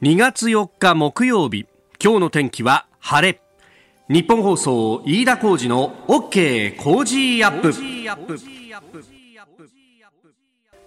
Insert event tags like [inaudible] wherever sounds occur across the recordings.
2月4日木曜日。今日の天気は晴れ。ニッポン放送飯田浩司の OK Cozy up。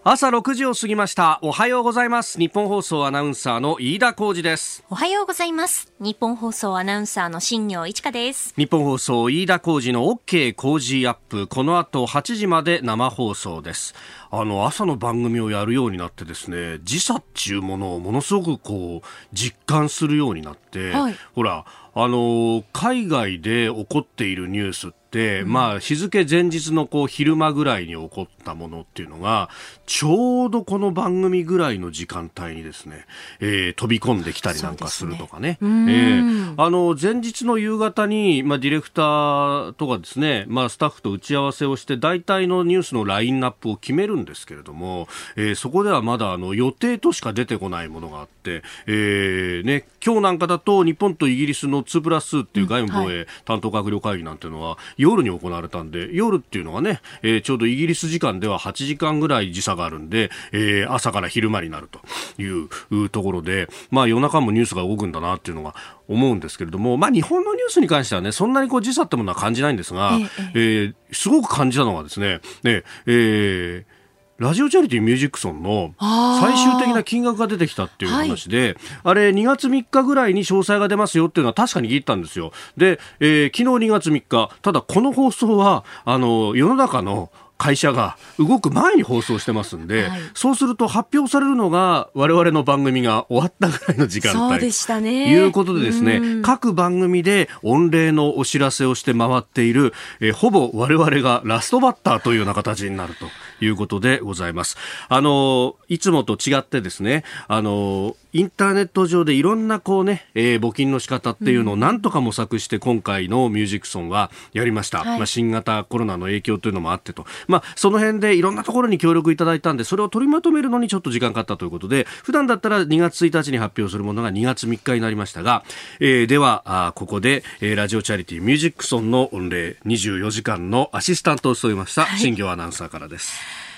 朝6時を過ぎました。おはようございます。ニッポン放送アナウンサーの飯田浩司です。おはようございます。ニッポン放送アナウンサーの新行市佳です。ニッポン放送飯田浩司の OK Cozy up。この後8時まで生放送です。あの朝の番組をやるようになってですね時差っていうものをものすごくこう実感するようになって、はい、ほらあの海外で起こっているニュースって、うん、まあ日付前日のこう昼間ぐらいに起こったものっていうのがちょうどこの番組ぐらいの時間帯にですね、えー、飛び込んできたりなんかするとかね。ね。えー、あの前日の夕方にまあディレクターとかですね、まあスタッフと打ち合わせをして大体のニュースのラインナップを決めるんですけれども、えー、そこではまだあの予定としか出てこないものがあって、えーね、今日なんかだと日本とイギリスの2プラス2っていう外務防衛担当閣僚会議なんていうのは夜に行われたんで、夜っていうのはね、えー、ちょうどイギリス時間では8時間ぐらい時差があるんで、えー、朝から昼間になるというところで、まあ夜中もニュースが動くんだなっていうのが思うんですけれども、まあ日本のニュースに関してはね、そんなにこう時差ってものは感じないんですが、ええ。えー、すごく感じたのはですね、ね、えーラジオチャリティーミュージックソンの最終的な金額が出てきたっていう話で、はい、あれ2月3日ぐらいに詳細が出ますよっていうのは確かに聞いたんですよ。で、えー、昨日2月3日、ただこの放送は、あの、世の中の会社が動く前に放送してますんで、はい、そうすると発表されるのが我々の番組が終わったぐらいの時間帯。そうでしたね。いうことでですね、各番組で御礼のお知らせをして回っている、えー、ほぼ我々がラストバッターというような形になると。いうことでございます。あの、いつもと違ってですね、あの、インターネット上でいろんなこうね、えー、募金の仕方っていうのをなんとか模索して今回のミュージックソンはやりました。はい、まあ、新型コロナの影響というのもあってと。まあ、その辺でいろんなところに協力いただいたんで、それを取りまとめるのにちょっと時間かかったということで、普段だったら2月1日に発表するものが2月3日になりましたが、えー、では、あここで、えー、ラジオチャリティーミュージックソンの御礼24時間のアシスタントを務めました、新業アナウンサーからです。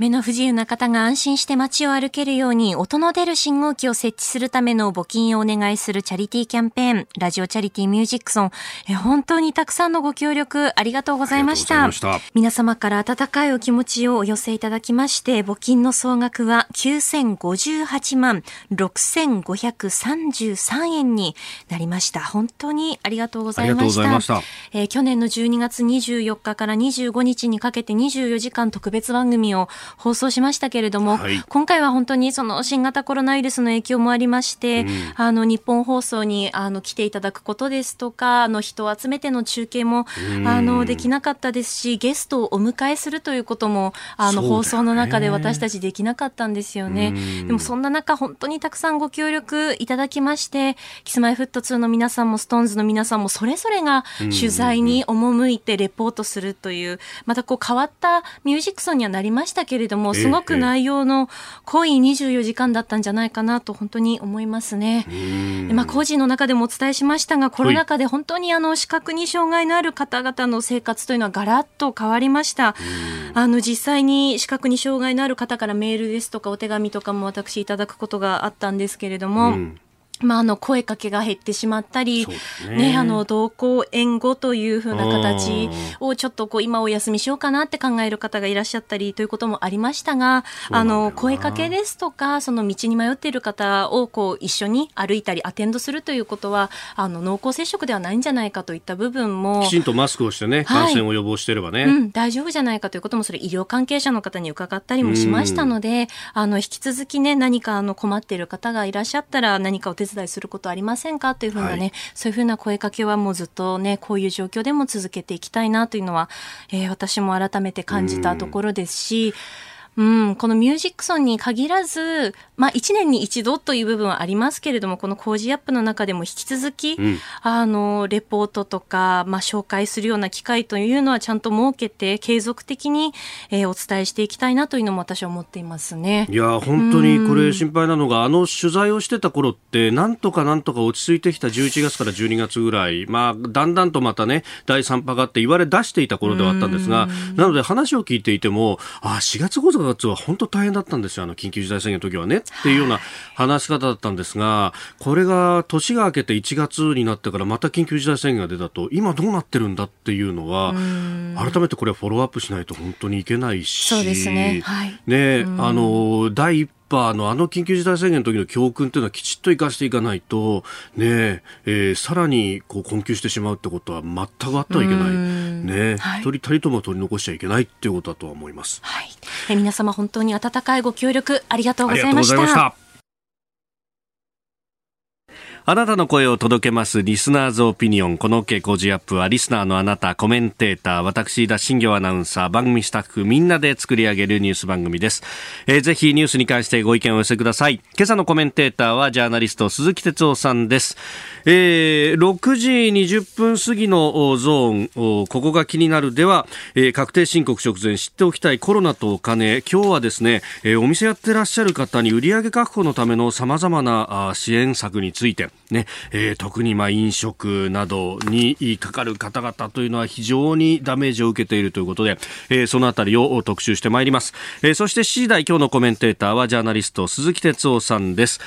目の不自由な方が安心して街を歩けるように音の出る信号機を設置するための募金をお願いするチャリティーキャンペーン、ラジオチャリティーミュージックソン、え本当にたくさんのご協力ありがとうございました。した皆様から温かいお気持ちをお寄せいただきまして、募金の総額は9058万6533円になりました。本当にありがとうございました。したえー、去年の12月24日から25日にかけて24時間特別番組を放送しましたけれども、はい、今回は本当にその新型コロナウイルスの影響もありまして、うん、あの日本放送にあの来ていただくことですとか、あの人を集めての中継も、あのできなかったですし、ゲストをお迎えするということもあの、放送の中で私たちできなかったんですよね。でもそんな中本当にたくさんご協力いただきまして、キスマイフット2の皆さんもストーンズの皆さんもそれぞれが取材に赴いてレポートするという、またこう変わったミュージックソンにはなりましたけれども、すごく内容の濃い24時間だったんじゃないかなと本当に思いますね。まあ、工事の中でもお伝えしましたが、コロナ禍で本当にあの視覚に障害のある方々の生活というのはガラッと変わりました。あの実際に視覚に障害のある方からメールですとかお手紙とかも私いただくことがあったんですけれども、うんまあ、あの声かけが減ってしまったり、ね、ね、あの同行援護というふうな形をちょっとこう今お休みしようかなって考える方がいらっしゃったりということもありましたが、あの声かけですとか、その道に迷っている方をこう一緒に歩いたりアテンドするということは、あの濃厚接触ではないんじゃないかといった部分も。きちんとマスクをしてね、感染を予防してればね、はいうん、大丈夫じゃないかということも、それ医療関係者の方に伺ったりもしましたので、あの引き続きね、何かあの困っている方がいらっしゃったら何かお手伝いすることありませんか？というふうなね、はい、そういうふうな声かけはもうずっとね、こういう状況でも続けていきたいなというのは、えー、私も改めて感じたところですし、うん、このミュージックソンに限らず、まあ、1年に一度という部分はありますけれども、この工事アップの中でも引き続き、うん、あの、レポートとか、まあ、紹介するような機会というのはちゃんと設けて、継続的に、えー、お伝えしていきたいなというのも私は思っていますね。いや、本当にこれ心配なのが、あの取材をしてた頃って、なんとかなんとか落ち着いてきた11月から12月ぐらい、まあ、だんだんとまたね、第3波があって言われ出していた頃ではあったんですが、なので話を聞いていても、あ、4月5月月は本当大変だったんですよ、あの緊急事態宣言の時はね、っていうような話し方だったんですが、これが年が明けて1月になってからまた緊急事態宣言が出たと、今どうなってるんだっていうのは、改めてこれはフォローアップしないと本当にいけないし、そうですね。はい、ね、あの、第一波のあの緊急事態宣言の時の教訓というのはきちっと生かしていかないと、ねえー、さらにこう困窮してしまうってことは全くあってはいけない。ね、はい、一人たりとも取り残しちゃいけないっていうことだとは思います。はい。え皆様本当に温かいご協力ありがとうございました。あなたの声を届けますリスナーズオピニオン。この OK 工事アップはリスナーのあなた、コメンテーター、私、田新行アナウンサー、番組スタッフ、みんなで作り上げるニュース番組です。えー、ぜひニュースに関してご意見をお寄せください。今朝のコメンテーターはジャーナリスト、鈴木哲夫さんです。えー、6時20分過ぎのゾーン、ここが気になるでは、えー、確定申告直前知っておきたいコロナとお金。今日はですね、えー、お店やってらっしゃる方に売上確保のための様々な支援策について、ね、えー、特にまあ飲食などにかかる方々というのは非常にダメージを受けているということで、えー、そのあたりを特集してまいります。えー、そして7時台今日のコメンテーターはジャーナリスト鈴木哲夫さんです。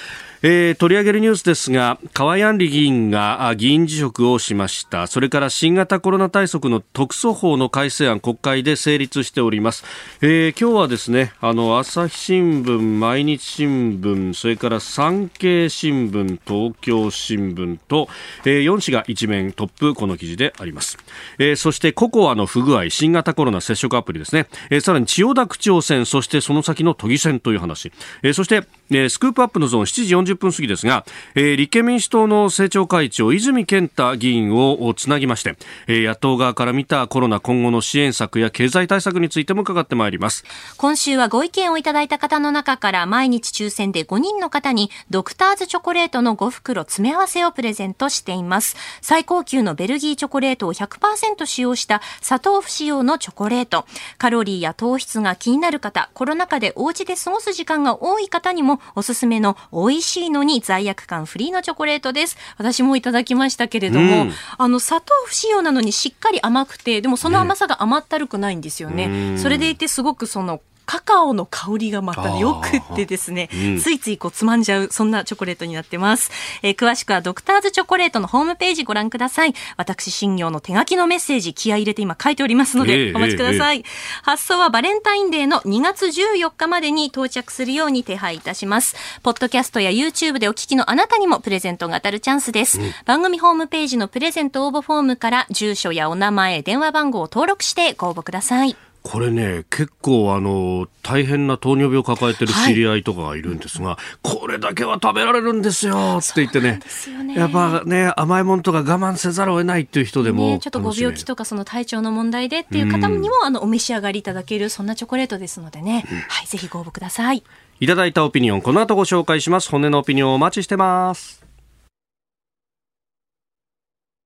えー、取り上げるニュースですが河井案里議員が議員辞職をしました。それから新型コロナ対策の特措法の改正案国会で成立しております、えー、今日はですねあの朝日新聞毎日新聞それから産経新聞東京新聞と、えー、4紙が一面トップこの記事であります、えー、そしてココアの不具合新型コロナ接触アプリですね、えー、さらに千代田区長選そしてその先の都議選という話、えー、そして、えー、スクープアップのゾーン7時40 30分過ぎですが、えー、立憲民主党の政調会長泉健太議員をつなぎまして、えー、野党側から見たコロナ今後の支援策や経済対策についても伺ってまいります。今週はご意見をいただいた方の中から毎日抽選で5人の方にドクターズチョコレートの5袋詰め合わせをプレゼントしています。最高級のベルギーチョコレートを100%使用した砂糖不使用のチョコレート。カロリーや糖質が気になる方コロナ禍でお家で過ごす時間が多い方にもおすすめの美味しいのに罪悪感フリーのチョコレートです。私もいただきましたけれども、うん、あの、砂糖不使用なのにしっかり甘くて、でもその甘さが甘ったるくないんですよね。ねそれでいてすごくそのカカオの香りがまたよくってですね、うん、ついついこうつまんじゃう、そんなチョコレートになってます。えー、詳しくはドクターズチョコレートのホームページご覧ください。私、新業の手書きのメッセージ、気合い入れて今書いておりますので、お待ちください、えーえー、発送はバレンタインデーの2月14日までに到着するように手配いたします。ポッドキャストや YouTube でお聞きのあなたにもプレゼントが当たるチャンスです。うん、番組ホームページのプレゼント応募フォームから住所やお名前、電話番号を登録してご応募ください。これね、結構あの、大変な糖尿病を抱えてる知り合いとかがいるんですが、はい、これだけは食べられるんですよって言ってね、ねやっぱね、甘いものとか我慢せざるを得ないっていう人でも、ね、ちょっとご病気とかその体調の問題でっていう方にも、あの、お召し上がりいただける、そんなチョコレートですのでね、うん、はい、ぜひご応募ください。いただいたオピニオン、この後ご紹介します。骨のオピニオンお待ちしてます。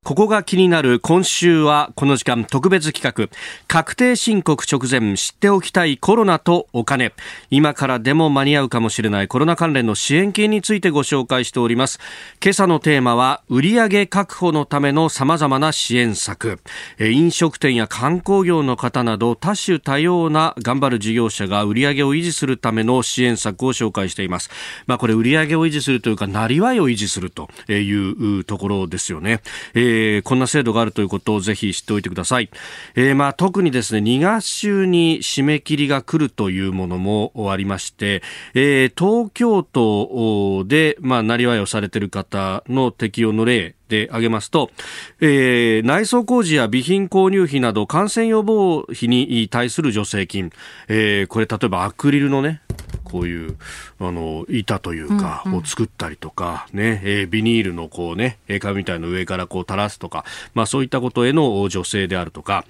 ここが気になる今週はこの時間特別企画。確定申告直前知っておきたいコロナとお金。今からでも間に合うかもしれないコロナ関連の支援金についてご紹介しております。今朝のテーマは売上確保のための様々な支援策。飲食店や観光業の方など多種多様な頑張る事業者が売上を維持するための支援策を紹介しています。まあこれ売上を維持するというかなりわいを維持するというところですよね、えーえー、こんな制度があるということをぜひ知っておいてください。えー、まあ、特にですね、2月週に締め切りが来るというものもありまして、えー、東京都で、まあ、なりわいをされている方の適用の例、で挙げますと、えー、内装工事や備品購入費など感染予防費に対する助成金、えー、これ例えばアクリルのね、こういうあの板というか、を作ったりとか、ねえー、ビニールのこうね紙みたいの上からこう垂らすとか、まあ、そういったことへの助成であるとか、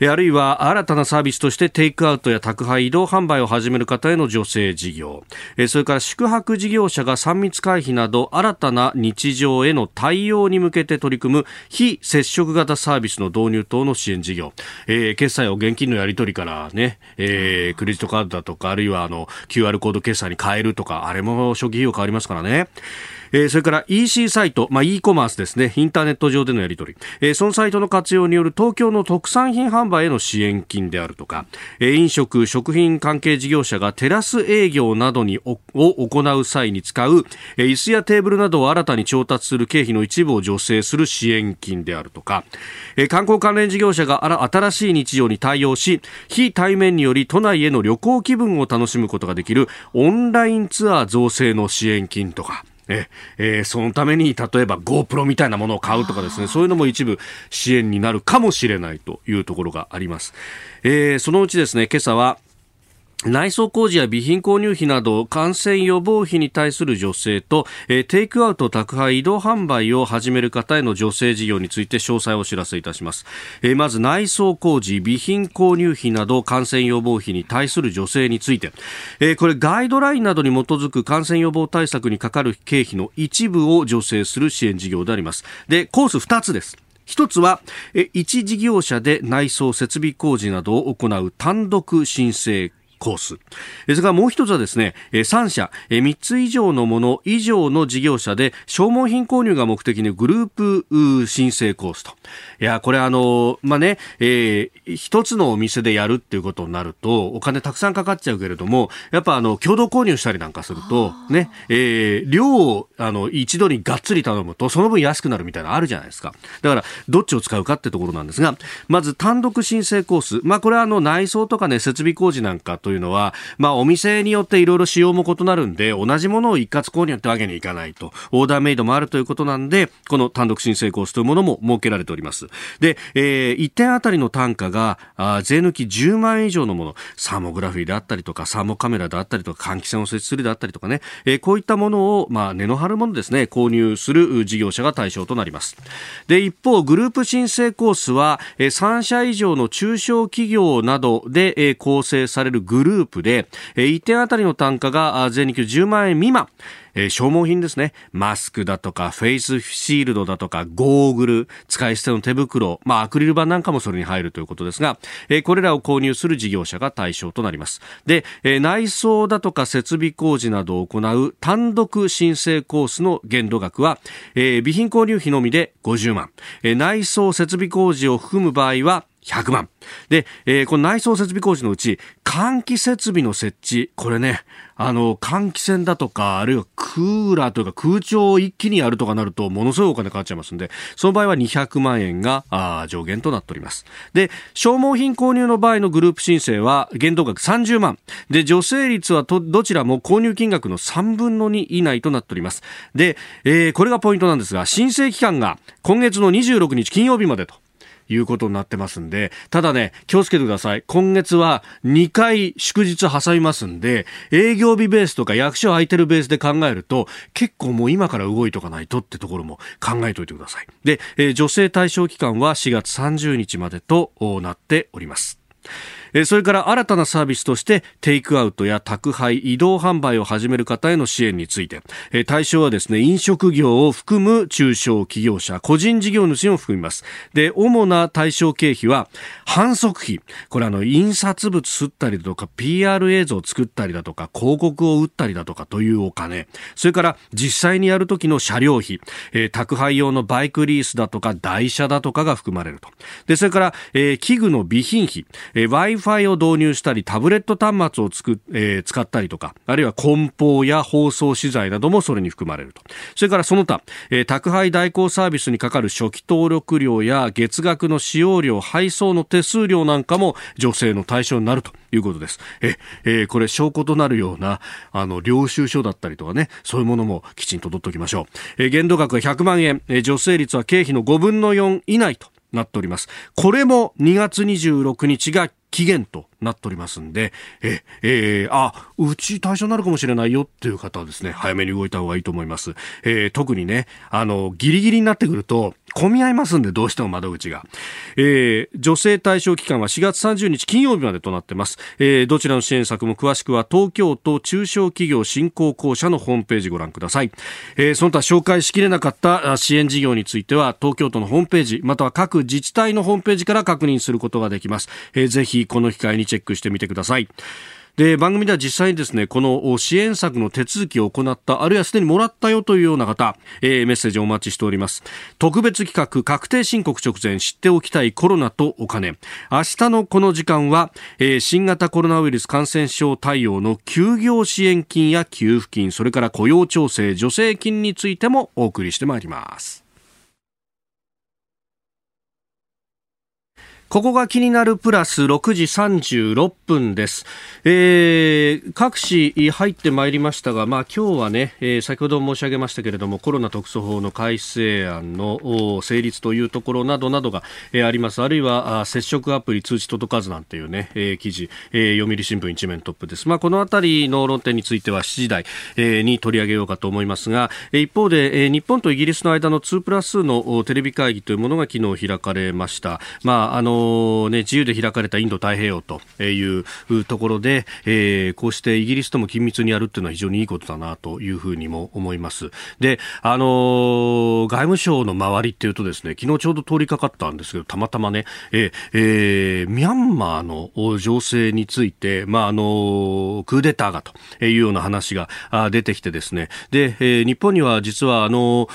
えー、あるいは新たなサービスとしてテイクアウトや宅配移動販売を始める方への助成事業、えー、それから宿泊事業者が3密回避など新たな日常への対応に向けて取り組む非接触型サービスの導入等の支援事業、えー、決済を現金のやり取りからね、えー、クレジットカードだとかあるいはあの QR コード決済に変えるとか、あれも初期費用変わりますからね。えー、それから EC サイト、まあ、e コマースですね、インターネット上でのやり取り、えー、そのサイトの活用による東京の特産品販売への支援金であるとか、えー、飲食、食品関係事業者がテラス営業などにを行う際に使う、えー、椅子やテーブルなどを新たに調達する経費の一部を助成する支援金であるとか、えー、観光関連事業者が新しい日常に対応し、非対面により都内への旅行気分を楽しむことができるオンラインツアー造成の支援金とか、ええー、そのために例えば GoPro みたいなものを買うとかですね。そういうのも一部支援になるかもしれないというところがあります、えー、そのうちですね今朝は内装工事や備品購入費など感染予防費に対する助成と、えー、テイクアウト宅配移動販売を始める方への助成事業について詳細をお知らせいたします、えー、まず内装工事備品購入費など感染予防費に対する助成について、えー、これガイドラインなどに基づく感染予防対策にかかる経費の一部を助成する支援事業であります。でコース2つです。一つは、一事業者で内装設備工事などを行う単独申請コース。それからもう一つはですね、3社、3つ以上のもの以上の事業者で消耗品購入が目的のグループ申請コースと。いや、これあの、まあ、ね、えー、一つのお店でやるっていうことになると、お金たくさんかかっちゃうけれども、やっぱあの、共同購入したりなんかすると、ね、えー、量をあの、一度にがっつり頼むと、その分安くなるみたいなのあるじゃないですか。だから、どっちを使うかってところなんですが、まず単独申請コース。まあ、これはあの、内装とかね、設備工事なんかとというのは、まあ、お店によっていろいろ仕様も異なるんで、同じものを一括購入ってわけにいかないと。オーダーメイドもあるということなんで、この単独申請コースというものも設けられております。で、えー、1点あたりの単価が、あ税抜き10万円以上のもの、サーモグラフィーであったりとか、サーモカメラであったりとか、換気扇を設置するであったりとかね、えー、こういったものを、まあ、値の張るものですね、購入する事業者が対象となります。で、一方、グループ申請コースは、えー、3社以上の中小企業などで、えー、構成されるググループで、え、1点あたりの単価が税抜き10万円未満、えー、消耗品ですね。マスクだとか、フェイスシールドだとか、ゴーグル、使い捨ての手袋、まあ、アクリル板なんかもそれに入るということですが、えー、これらを購入する事業者が対象となります。で、えー、内装だとか設備工事などを行う単独申請コースの限度額は、え、備品購入費のみで50万、え、内装設備工事を含む場合は100万。で、えー、この内装設備工事のうち、換気設備の設置、これね、あの、換気扇だとか、あるいはクーラーというか空調を一気にやるとかなると、ものすごいお金かかっちゃいますんで、その場合は200万円があ上限となっております。で、消耗品購入の場合のグループ申請は、限度額30万。で、助成率はとどちらも購入金額の3分の2以内となっております。で、えー、これがポイントなんですが、申請期間が今月の26日金曜日までと。いうことになってますんで、ただね、気をつけてください。今月は2回祝日挟みますんで、営業日ベースとか役所空いてるベースで考えると、結構もう今から動いとかないとってところも考えておいてください。で、えー、女性対象期間は4月30日までとなっております。えそれから新たなサービスとしてテイクアウトや宅配移動販売を始める方への支援について。え対象はですね飲食業を含む中小企業者個人事業主を含みます。で主な対象経費は反則費。これあの印刷物吸ったりだとか PR 映像を作ったりだとか広告を打ったりだとかというお金。それから実際にやる時の車両費、え、宅配用のバイクリースだとか台車だとかが含まれると。でそれから、え、器具の備品費、えー Wi-Fi を導入したり、タブレット端末をつく、えー、使ったりとか、あるいは梱包や包装資材などもそれに含まれると。それからその他、えー、宅配代行サービスにかかる初期登録料や月額の使用料、配送の手数料なんかも女性の対象になるということです。え、えー、これ証拠となるような、あの、領収書だったりとかね、そういうものもきちんと取っておきましょう。えー、限度額は100万円、えー、女性率は経費の5分の4以内となっております。これも2月26日が期限と。なっておりますんで、え、えー、あ、うち対象になるかもしれないよっていう方はですね、早めに動いた方がいいと思います。えー、特にね、あの、ギリギリになってくると、混み合いますんで、どうしても窓口が。えー、女性対象期間は4月30日金曜日までとなってます。えー、どちらの支援策も詳しくは東京都中小企業振興公社のホームページご覧ください。えー、その他紹介しきれなかった支援事業については、東京都のホームページ、または各自治体のホームページから確認することができます。えー、ぜひこの機会にチェックしてみてください。で番組では実際にですねこの支援策の手続きを行ったあるいはすでにもらったよというような方、えー、メッセージをお待ちしております。特別企画確定申告直前知っておきたいコロナとお金。明日のこの時間は、えー、新型コロナウイルス感染症対応の休業支援金や給付金それから雇用調整助成金についてもお送りしてまいります。ここが気になるプラス6時36分です。えー、各紙入ってまいりましたが、まあ今日はね、えー、先ほど申し上げましたけれども、コロナ特措法の改正案の成立というところなどなどが、えー、あります。あるいはあ接触アプリ通知届かずなんていうね、えー、記事、えー、読売新聞一面トップです。まあこのあたりの論点については7時台、えー、に取り上げようかと思いますが、一方で、えー、日本とイギリスの間の2プラスのテレビ会議というものが昨日開かれました。まああのね、自由で開かれたインド太平洋というところで、えー、こうしてイギリスとも緊密にやるっていうのは非常にいいことだなというふうにも思います。で、あのー、外務省の周りっていうとですね、昨日ちょうど通りかかったんですけど、たまたまね、ええー、ミャンマーの情勢について、まあ、あのクーデターがというような話が出てきてですね、で、えー、日本には実はあの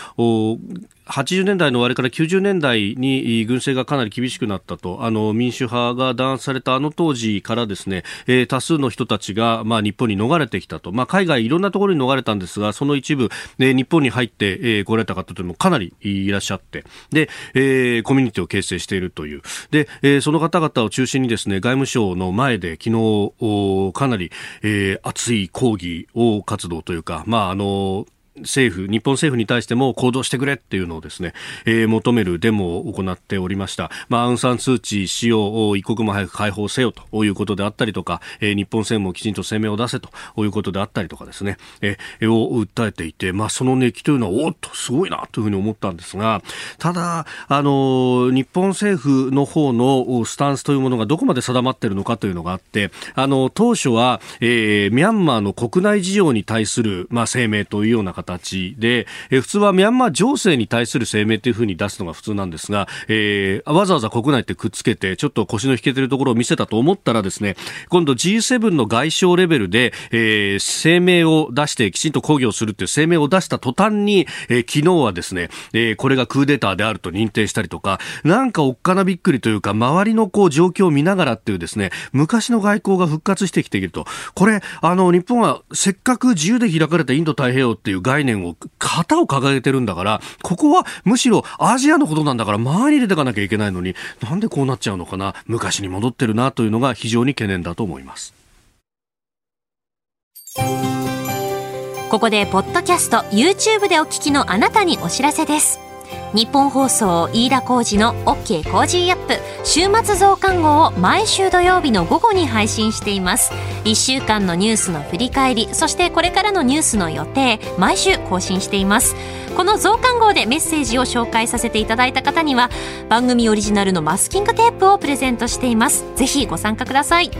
80年代の終わりから90年代に軍政がかなり厳しくなったと、あの民主派が弾圧されたあの当時からですね、えー、多数の人たちが、まあ、日本に逃れてきたと、まあ、海外いろんなところに逃れたんですが、その一部、ね、日本に入って、えー、来られた方というのもかなりいらっしゃって、で、えー、コミュニティを形成しているという。で、えー、その方々を中心にですね、外務省の前で昨日、かなり、えー、熱い抗議を活動というか、まあ、あの、政府、日本政府に対しても行動してくれっていうのをですね、えー、求めるデモを行っておりました。まあ、アウンサンスーチー氏を一刻も早く解放せよということであったりとか、えー、日本政府もきちんと声明を出せということであったりとかですね、えー、を訴えていて、まあ、その熱気というのは、おっと、すごいなというふうに思ったんですが、ただ、あの、日本政府の方のスタンスというものがどこまで定まっているのかというのがあって、あの、当初は、えー、ミャンマーの国内事情に対する、まあ、声明というような形形で、え普通はミャンマー情勢に対する声明というふうに出すのが普通なんですが、えー、わざわざ国内ってくっつけて、ちょっと腰の引けてるところを見せたと思ったらですね、今度 G7 の外相レベルで、えー、声明を出してきちんと抗議をするという声明を出した途端に、えー、昨日はですね、えー、これがクーデターであると認定したりとか、なんかおっかなびっくりというか、周りのこう状況を見ながらっていうですね、昔の外交が復活してきていると。これ、あの、日本はせっかく自由で開かれたインド太平洋っていう外概念を型を掲げてるんだから、ここはむしろアジアのことなんだから周り入れていかなきゃいけないのに、なんでこうなっちゃうのかな、昔に戻ってるなというのが非常に懸念だと思います。ここでポッドキャスト YouTube でお聞きのあなたにお知らせです日本放送飯田浩二の OK コージーアップ週末増刊号を毎週土曜日の午後に配信しています。1週間のニュースの振り返りそしてこれからのニュースの予定毎週更新しています。この増刊号でメッセージを紹介させていただいた方には番組オリジナルのマスキングテープをプレゼントしています。ぜひご参加ください。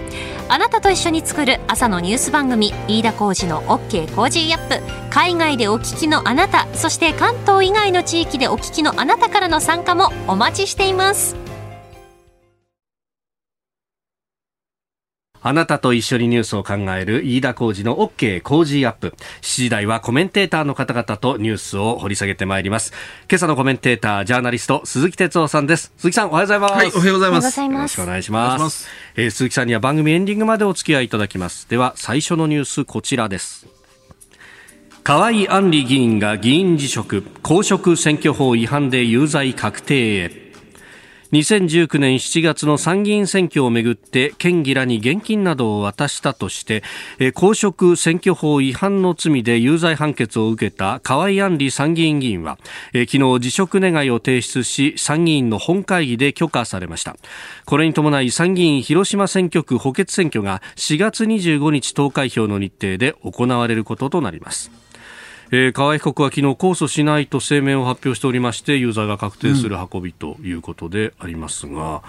あなたと一緒に作る朝のニュース番組飯田浩二の OK コージーアップ。海外でお聞きのあなたそして関東以外の地域でお聞きのあなたからの参加もお待ちしていますあなたと一緒にニュースを考える飯田浩二の OK 工事アップ。7時台はコメンテーターの方々とニュースを掘り下げてまいります。今朝のコメンテーター、ジャーナリスト、鈴木哲夫さんです。鈴木さん、おはようございます。はい、おはようございます。よろしくお願いします。ますえー、鈴木さんには番組エンディングまでお付き合いいただきます。では、最初のニュース、こちらです。河井案里議員が議員辞職、公職選挙法違反で有罪確定へ。2019年7月の参議院選挙をめぐって県議らに現金などを渡したとして公職選挙法違反の罪で有罪判決を受けた河井案里参議院議員は昨日辞職願を提出し参議院の本会議で許可されましたこれに伴い参議院広島選挙区補欠選挙が4月25日投開票の日程で行われることとなりますえー、河合被告は昨日控訴しないと声明を発表しておりまして有罪が確定する運びということでありますが、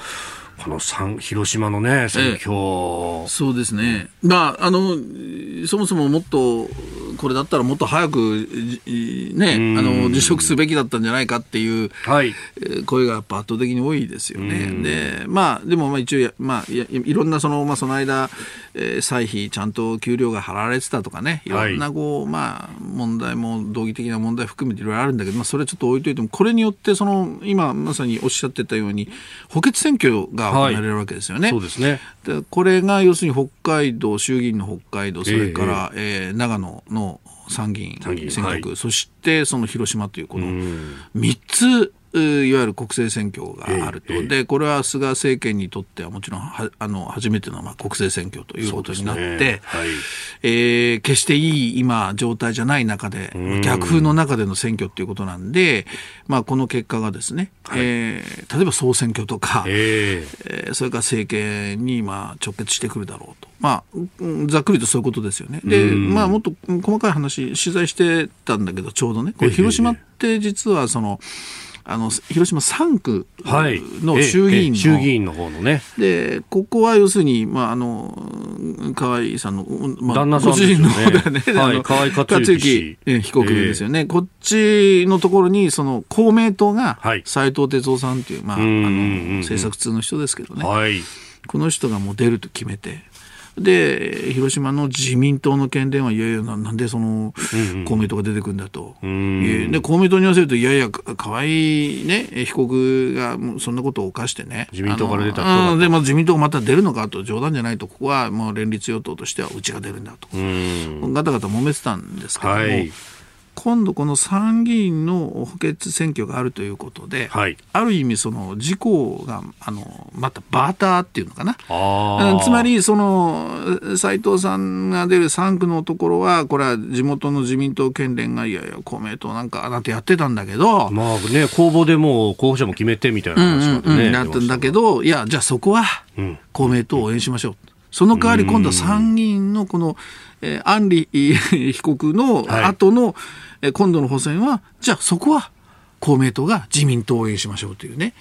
この広島のね、選挙、ええ、そうですね、まああの、そもそももっと、これだったらもっと早く、ね、あの辞職すべきだったんじゃないかっていう、はい、声がやっぱ圧倒的に多いですよね。で、まあ、でもまあ一応、まあ、いいろんなその、まあ、その間、えー、歳費、ちゃんと給料が払われてたとかね、い。ろんなこう、はい、まあ、問題も、道義的な問題含めていろいろあるんだけど、まあ、それはちょっと置いといても、これによって、その、今まさにおっしゃってたように、補欠選挙が行われるわけですよね。はい、そうですね。でこれが要するに北海道、衆議院の北海道、それから、えー、えー、長野の参議院選挙区、はい、そしてその広島というこの3ついわゆる国政選挙があると、えー、でこれは菅政権にとってはもちろんはあの初めてのまあ国政選挙ということになって、ね。はい、えー、決していい今、状態じゃない中で、逆風の中での選挙ということなんで、まあ、この結果がですね、はい、えー、例えば総選挙とか、えー、えー、それから政権にまあ直結してくるだろうと、まあ、ざっくりとそういうことですよね。で、まあ、もっと細かい話、取材してたんだけど、ちょうどね、これ広島って実はその、あの広島3区の衆議院の、はい、衆議院の方のね。でここは要するに、まあ、あの河合さんの、まあ、旦那さんですよね。ね、はい、河合克行被告ですよね、えー、こっちのところにその公明党が斎藤哲夫さんという、まあ、あの政策通の人ですけどね、はい、この人がもう出ると決めてで広島の自民党の県連はいやいやなんでその公明党が出てくるんだと、うん、で公明党に言わせるといやいや河合、ね、被告がそんなことを犯してね。自民党から出たで、まあ、自民党がまた出るのかと冗談じゃないとここはもう連立与党としてはうちが出るんだと、うん、ガタガタ揉めてたんですけども。はい今度この参議院の補欠選挙があるということで、はい、ある意味その自公があのまたバーターっていうのかな。つまりその斉藤さんが出る3区のところはこれは地元の自民党県連がいやいや公明党なんかなんてやってたんだけどまあね公募でもう候補者も決めてみたいな話までね、うんうんうん、なったんだけどいやじゃあそこは公明党を応援しましょう、その代わり今度は参議院のこの、えー、安里 [laughs] 被告の後の、はいえ今度の補選はじゃあそこは公明党が自民党を応援しましょうというね。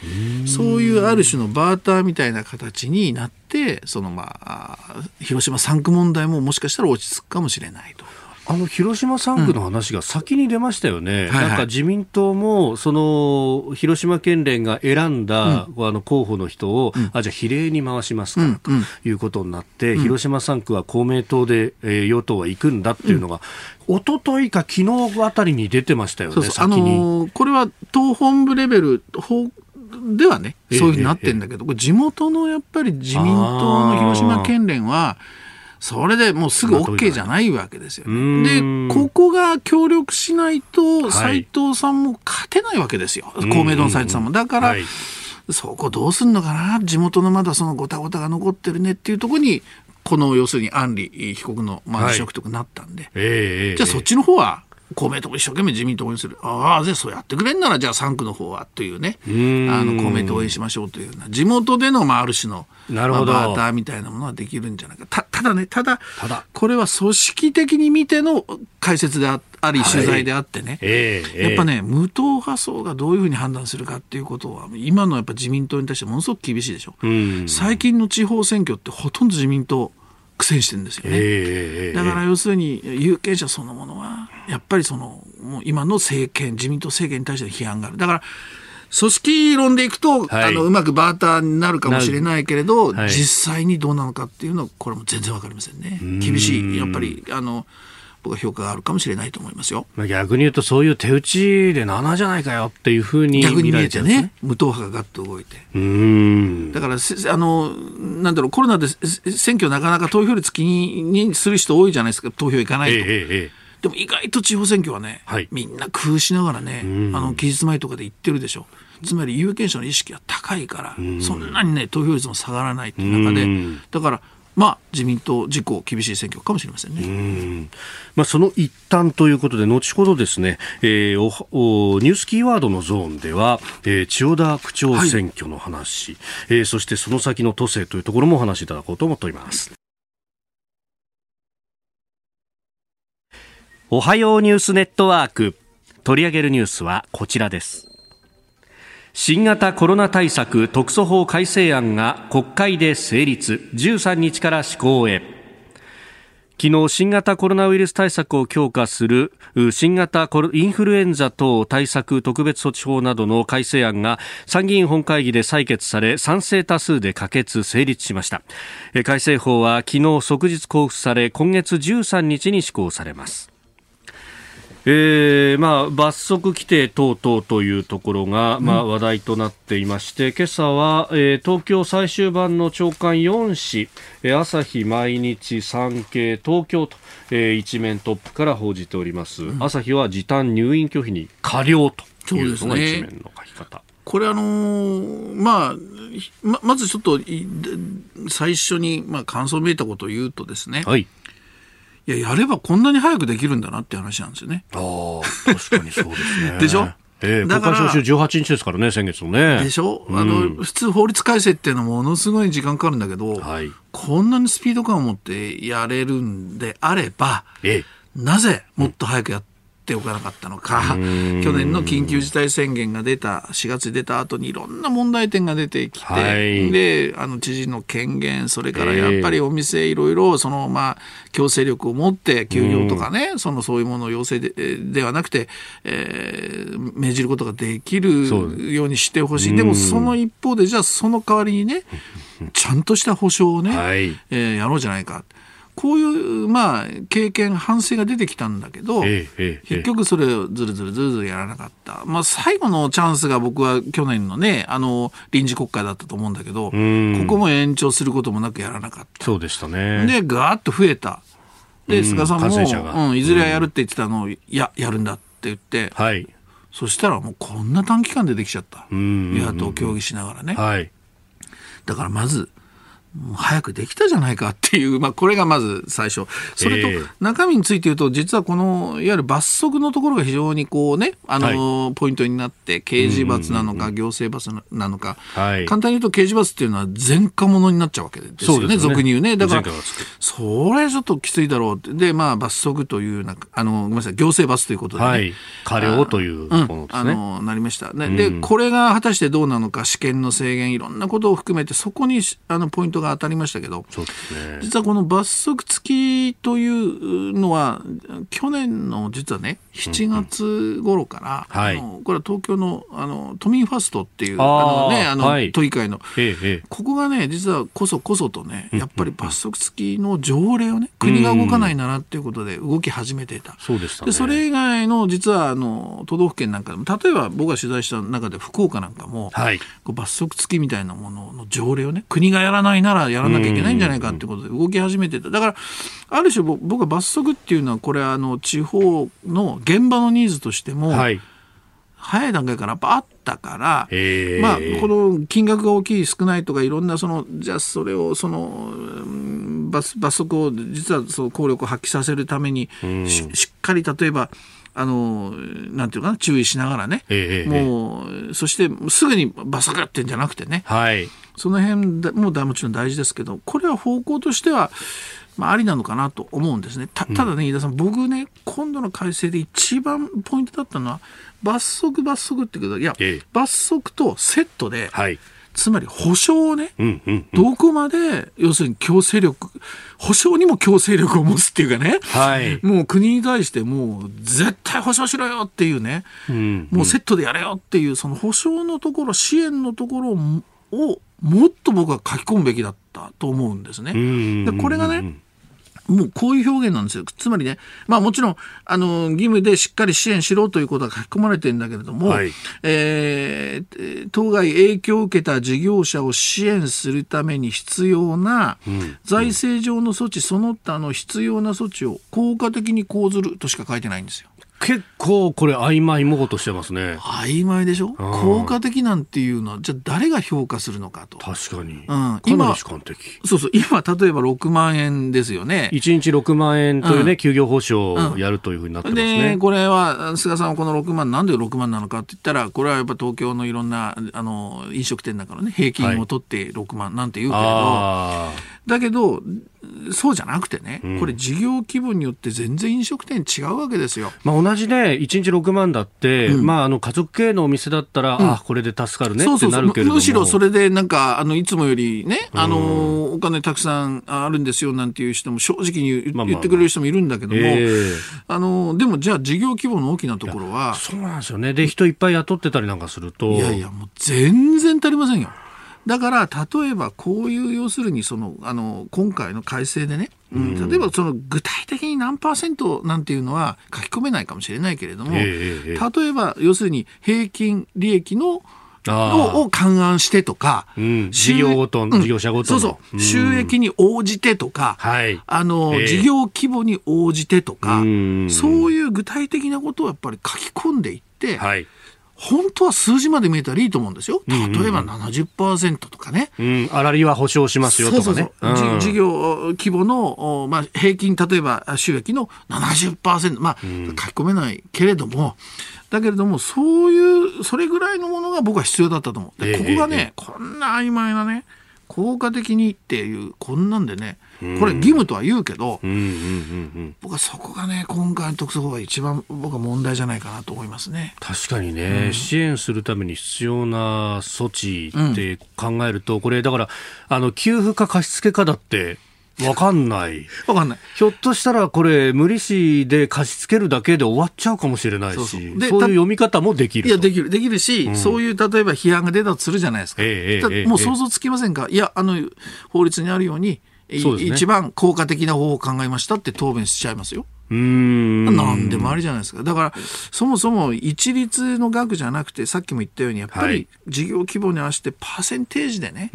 そういうある種のバーターみたいな形になってそのまあ広島3区問題ももしかしたら落ち着くかもしれないと。あの広島3区の話が先に出ましたよね、うんはいはい、なんか自民党もその広島県連が選んだ、うん、あの候補の人を、うん、あじゃあ比例に回しますかということになって、広島3区は公明党で、えー、与党は行くんだっていうのが、一昨日か昨日あたりに出てましたよね、そうそう。あのー、これは党本部レベル、ではね、そういうふうになってるんだけど、ええ、地元のやっぱり自民党の広島県連は、それでもうすぐ OK じゃないわけですよ、ね。で、ここが協力しないと、斎藤さんも勝てないわけですよ。はい、公明党の斎藤さんも。だから、はい、そこどうすんのかな？地元のまだそのごたごたが残ってるねっていうところに、この要するに安里被告のまあ辞職とかなったんで、はいえー、じゃあそっちの方は公明党も一生懸命自民党応援する。ああ、じゃあそうやってくれんなら、じゃあ3区の方はというね、あの公明党応援しましょうというような、地元での、まあ、ある種の、なるほど、まあ、バーターみたいなものはできるんじゃないか。たただね、ただ、ただ。これは組織的に見ての解説でああり、取材であってね、はいえー、やっぱね、無党派層がどういうふうに判断するかっていうことは、今のやっぱ自民党に対してものすごく厳しいでしょ。う最近の地方選挙ってほとんど自民党、苦戦してるんですよね、えー、だから要するに有権者そのものはやっぱりそのもう今の政権自民党政権に対しての批判がある。だから組織論でいくと、はい、あのうまくバーターになるかもしれないけれど、はい、実際にどうなのかっていうのはこれも全然わかりませんね。厳しい。やっぱりあの僕は評価があるかもしれないと思いますよ。逆に言うと、そういう手打ちで7じゃないかよっていうふうに逆に見えてね、無党派がガッと動いて。だからあの、なんだろう、コロナで選挙なかなか投票率気にする人多いじゃないですか、投票行かないと。えええでも意外と地方選挙はね、はい、みんな工夫しながらね、あの期日前とかで言ってるでしょ。つまり有権者の意識が高いから、そんなにね、投票率も下がらないっていう中で、だから、まあ、自民党自公厳しい選挙かもしれませんね。まあ、その一端ということで、後ほどですね、えー、おおニュースキーワードのゾーンでは、えー、千代田区長選挙の話、はい、えー、そしてその先の都政というところもお話しいただこうと思っております。おはようニュースネットワーク。取り上げるニュースはこちらです。新型コロナ対策特措法改正案が国会で成立13日から施行へ。昨日新型コロナウイルス対策を強化する新型インフルエンザ等対策特別措置法などの改正案が参議院本会議で採決され賛成多数で可決成立しました。改正法は昨日即日交付され今月13日に施行されます。えーまあ、罰則規定等々というところが、まあ、話題となっていまして、うん、今朝は、えー、東京最終版の朝刊4紙、えー、朝日毎日産経東京と、えー、一面トップから報じております、うん、朝日は時短入院拒否に過料というのが一面の書き方。これあのー、まあま、まずちょっと最初に、まあ、感想を見えたことを言うとですね、はいいや、やればこんなに早くできるんだなって話なんですよね。ああ、確かにそうですね。[laughs] でしょ？えー、だから招集18日ですからね、先月のね。でしょ、うん、あの普通、法律改正っていうのはものすごい時間かかるんだけど、はい、こんなにスピード感を持ってやれるんであれば、ええ、なぜもっと早くやってっておかなかったのか、去年の緊急事態宣言が出た、4月に出た後にいろんな問題点が出てきて、はい、で、あの知事の権限、それからやっぱりお店いろいろ、その、まあ、強制力を持って休業とかね、そのそういうものを要請でではなくて、えー、命じることができるようにしてほしい。でもその一方で、じゃあその代わりにね、ちゃんとした保証をね、はい、えー、やろうじゃないか。こういう、まあ、経験、反省が出てきたんだけど、ええ、結局それをずるずるずるずるやらなかった。まあ、最後のチャンスが僕は去年のね、あの、臨時国会だったと思うんだけど、ここも延長することもなくやらなかった。そうでしたね。で、ガーッと増えた。で、菅さんも、うん、いずれはやるって言ってたのを、いや、やるんだって言って、はい。そしたらもうこんな短期間でできちゃった。与野党協議しながらね。はい。だからまず、早くできたじゃないかっていう、まあ、これがまず最初。それと、中身について言うと、実はこの、いわゆる罰則のところが非常にこうね、あの、はい、ポイントになって、刑事罰なのか、行政罰なのか、はい、簡単に言うと刑事罰っていうのは前科者になっちゃうわけですよね、ね俗に言うね。だから、それちょっときついだろうって。で、まあ、罰則という、なんか、あの、ごめんなさい、行政罰ということで、ね、はい。過料というものですね。あの、なりました。ね、で、これが果たしてどうなのか、試験の制限、いろんなことを含めて、そこに、あの、ポイントが当たりましたけど、そうですね、実はこの罰則付きというのは、去年の実はね、7月頃から、うんうん、あのこれは東京のあの都民ファストっていう、あのね、あの、はい、都議会の、ここがね、実はこそこそとね、やっぱり罰則付きの条例をね、国が動かないならっていうことで動き始めていた。そうでね、でそれ以外の実はあの都道府県なんかでも、例えば僕が取材した中で福岡なんかも、はい、罰則付きみたいなものの条例をね、国がやらないならやらなきゃいけないんじゃないかってことで動き始めてた。だから、ある種僕は罰則っていうのは、これあの、地方の現場のニーズとしても、はい、早い段階からやっぱあったから、まあ、この金額が大きい、少ないとか、いろんな、その、じゃあそれを、その、罰罰則を、実はその効力を発揮させるためにし、しっかり例えば、あの、なんていうかな、注意しながらね、もう、そしてすぐに罰則ってんじゃなくてね、はい、その辺ももちろん大事ですけど、これは方向としては、まあ、ありなのかなと思うんですね。たただね、飯田さん、僕ね、今度の改正で一番ポイントだったのは、罰則、罰則ってけど、いや、ええ、罰則とセットで、はい、つまり保証をね、うんうんうん、どこまで、要するに強制力、保証にも強制力を持つっていうかね、はい、もう国に対してもう絶対保証しろよっていうね、うんうん、もうセットでやれよっていう、その保証のところ、支援のところをもっと僕は書き込むべきだったと思うんですね。でこれがねもうこういう表現なんですよ。つまりね、まあもちろん、あの、義務でしっかり支援しろということが書き込まれてるんだけれども、はい、えー、当該影響を受けた事業者を支援するために必要な、財政上の措置、その他の必要な措置を効果的に講ずるとしか書いてないんですよ。結構これ曖昧模倣としてますね。曖昧でしょ？効果的なんていうのはじゃあ誰が評価するのかと。確かに、うん、かなり主観的。そうそう。今例えば6万円ですよね。1日6万円というね、うん、休業報酬をやるというふうになってますね、でこれは菅さんはこの6万なんで6万なのかって言ったらこれはやっぱ東京のいろんなあの飲食店なんかのね平均を取って6万なんて言うけれど、はい、だけどそうじゃなくてね、これ事業規模によって全然飲食店違うわけですよ。まあ、同じね、1日6万だって、うん、まあ、あの家族系のお店だったら、うん、あこれで助かるねってなるけれどもむしろそれでなんか、あのいつもよりね、あの、お金たくさんあるんですよなんていう人も正直に言ってくれる人もいるんだけども、あのでもじゃあ事業規模の大きなところは。そうなんですよね。で、人いっぱい雇ってたりなんかすると。いやいや、もう全然足りませんよ。だから例えばこういう要するにそのあの今回の改正でね、うん、例えばその具体的に何パーセントなんていうのは書き込めないかもしれないけれども、例えば要するに平均利益のを勘案してとか、うん、事業ごと、事業者ごとそうそう、収益に応じてとか、はい、あの、えー、事業規模に応じてとか、そういう具体的なことをやっぱり書き込んでいって、はい、本当は数字まで見えたらいいと思うんですよ。例えば70%とかね。うん、あらりは保証しますよとかね。そうそうそう、うん、事業規模の、まあ、平均、例えば収益の70%、まあ、書き込めないけれども、だけれども、そういう、それぐらいのものが僕は必要だったと思う。で、ここがね、こんな曖昧なね、効果的にっていう、こんなんでね、これ義務とは言うけど、僕はそこがね、今回の特措法が一番僕は問題じゃないかなと思いますね。確かにね、うん、支援するために必要な措置って考えると、うん、これ、だから、あの、給付か貸付かだって、わかんない。[laughs] わかんない。ひょっとしたらこれ無利子で貸し付けるだけで終わっちゃうかもしれないし、そうそうそういう読み方もできる。いや、できる。できるし、うん、そういう例えば批判が出たとするじゃないですか。えー、えー、もう想像つきませんか、いや、あの、法律にあるように、ね、一番効果的な方法を考えましたって答弁しちゃいますよ。うん何でもありじゃないですか。だから、そもそも一律の額じゃなくて、さっきも言ったように、やっぱり事業規模に合わせてパーセンテージでね、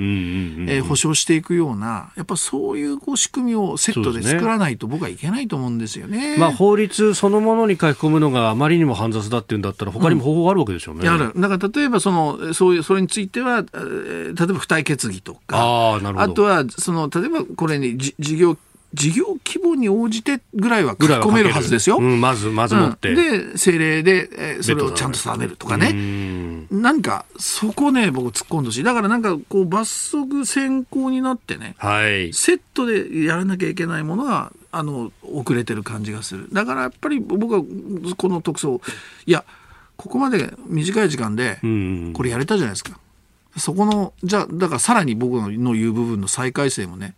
え保証していくような、やっぱそういうこう仕組みをセットで作らないと僕はいけないと思うんですよね。ねまあ、法律そのものに書き込むのがあまりにも煩雑だっていうんだったら、他にも方法があるわけですよね。うん、る。だから例えばその、そういう、それについては、例えば付帯決議とか、ああとは、その、例えばこれに事業事業規模に応じてぐらいは書き込めるはずですよ。うん、まず、まず持って。うん、で、政令で、えー、それをちゃんと定めるとかね。何か、そこね、僕突っ込んでほしい。だからなんか、こう、罰則先行になってね、はい、セットでやらなきゃいけないものが、あの、遅れてる感じがする。だからやっぱり僕は、この特捜、いや、ここまで短い時間で、これやれたじゃないですか。そこの、じゃあ、だからさらに僕の言う部分の再改正もね、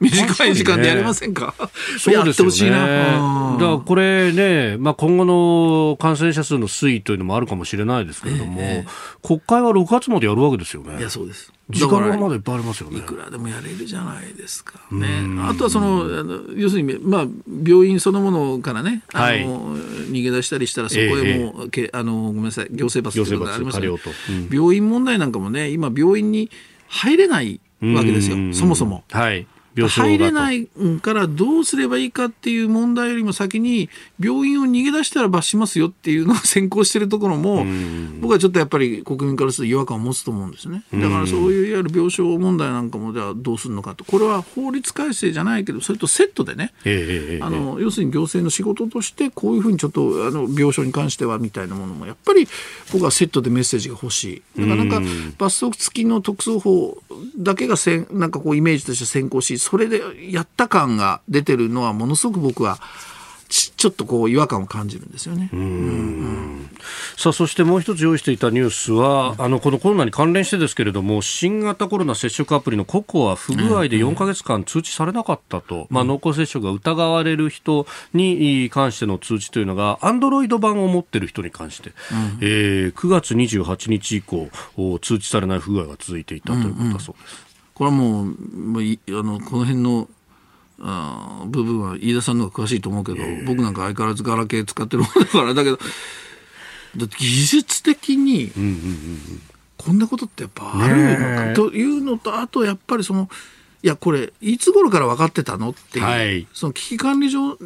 短い時間でやれませんか、ね、そうですよね。だからこれね、まあ、今後の感染者数の推移というのもあるかもしれないですけれども、えー、国会は6月までやるわけですよね。いや、そうです。時間がまだいっぱいありますよね。いくらでもやれるじゃないですか。ね。あとはその、要するに、まあ、病院そのものからね、あの、はい、逃げ出したりしたら、そこへも、えー、けあの、ごめんなさい、行政罰というのがありますね、うん、病院問題なんかもね、今、病院に入れないわけですよ、そもそも。はい。入れないからどうすればいいかっていう問題よりも先に病院を逃げ出したら罰しますよっていうのが先行しているところも僕はちょっとやっぱり国民からすると違和感を持つと思うんですね。だからそういういわゆる病床問題なんかもじゃあどうするのかと。これは法律改正じゃないけどそれとセットでね、あの要するに行政の仕事としてこういうふうにちょっとあの病床に関してはみたいなものもやっぱり僕はセットでメッセージが欲しい。だからなんか罰則付きの特措法だけがせんなんかこうイメージとして先行しそれでやった感が出てるのはものすごく僕はちちょっとこう違和感を感じるんですよね。うん、さあそしてもう一つ用意していたニュースは、あのこのコロナに関連してですけれども新型コロナ接触アプリのココア不具合で4か月間通知されなかったと、うん、まあ、濃厚接触が疑われる人に関しての通知というのがアンドロイド版を持っている人に関して、うん、えー、9月28日以降通知されない不具合が続いていたということだそうです。これはもう、もうあのこの辺のあ部分は飯田さんの方が詳しいと思うけど、えー、僕なんか相変わらずガラケー使ってるもんだからだけど [laughs] だって技術的にこんなことってやっぱあるのかというのとあとやっぱりそのいやこれいつ頃から分かってたのっていう、はい、その危機管理上ね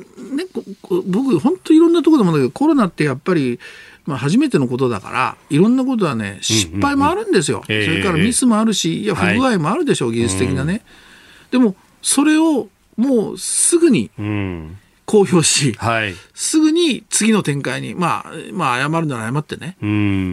僕本当いろんなところでもだけどコロナってやっぱりまあ、初めてのことだからいろんなことはね失敗もあるんですよ、それからミスもあるしい。や不具合もあるでしょう、はい、技術的なね、でもそれをもうすぐに公表し、はい、すぐに次の展開に、まあ、まあ謝るなら謝ってね、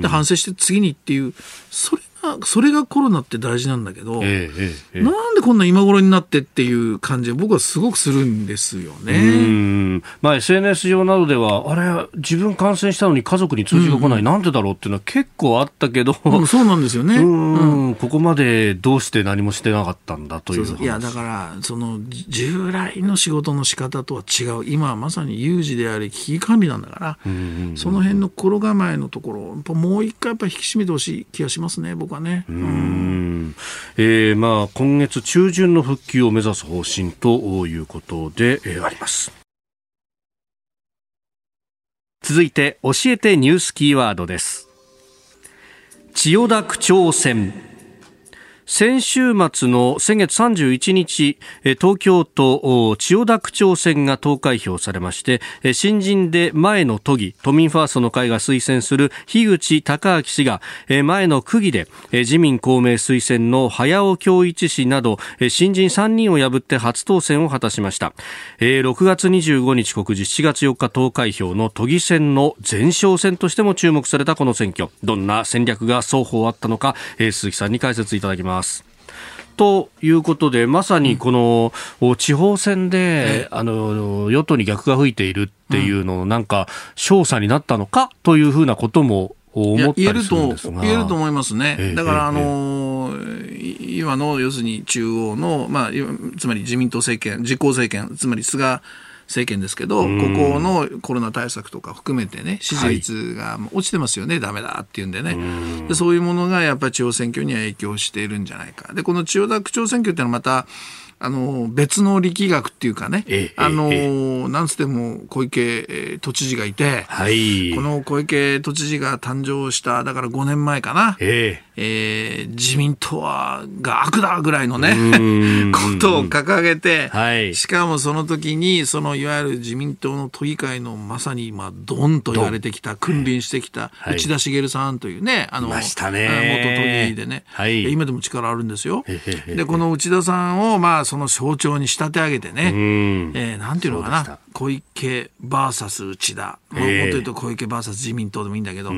で反省して次にっていうそれが、それがコロナって大事なんだけど、えええ、なんでこんな今頃になってっていう感じは僕はすごくするんですよね。まあ、SNS 上などでは、あれ、自分感染したのに家族に通知が来ない、うん、なんでだろうっていうのは結構あったけど、うん、そうなんですよね。うん、ここまでどうして何もしてなかったんだという。いや、だから、その、従来の仕事の仕方とは違う、今はまさに有事であり、危機管理なんだから、その辺の心構えのところ、もう一回やっぱ引き締めてほしい気がしますね、僕はね。うん、えー、まあ、今月中旬の復旧を目指す方針ということで、えー、あります。続いて、教えてニュースキーワードです。千代田区長選。先週末の先月31日、東京都千代田区長選が投開票されまして、新人で前の都議、都民ファーストの会が推薦する樋口隆明氏が、前の区議で自民公明推薦の早尾恭一氏など、新人3人を破って初当選を果たしました。6月25日告示、7月4日投開票の都議選の前哨戦としても注目されたこの選挙。どんな戦略が双方あったのか、鈴木さんに解説いただきます。ます。ということで、まさにこの地方選で、あの与党に逆が吹いているっていうの、なんか、勝査になったのかというふうなことも思ったりするんですが言えると思いますね。だから、あのー、今の要するに中央の、まあ、つまり自民党政権、実行政権、つまり菅政権ですけど、ここのコロナ対策とか含めてね、支持率が落ちてますよね、はい、ダメだっていうんでね。で、そういうものがやっぱり地方選挙には影響しているんじゃないか。で、この千代田区長選挙っていうのはまた、あの、別の力学っていうかね、ええ、あの、え、なんつっても小池都知事がいて、はい、この小池都知事が誕生した、だから5年前かな、ええー、自民党はが悪だぐらいのね、ことを掲げて、はい、しかもその時に、そのいわゆる自民党の都議会のまさに、まあ、ドンと言われてきた、君臨してきた、内田茂さんというね、あの、元都議でね、はい、今でも力あるんですよ。で、この内田さんを、まあ、その象徴に仕立て上げてね、えー、なんていうのかな、小池 VS 内田、まあ、もっと言うと小池 VS 自民党でもいいんだけど、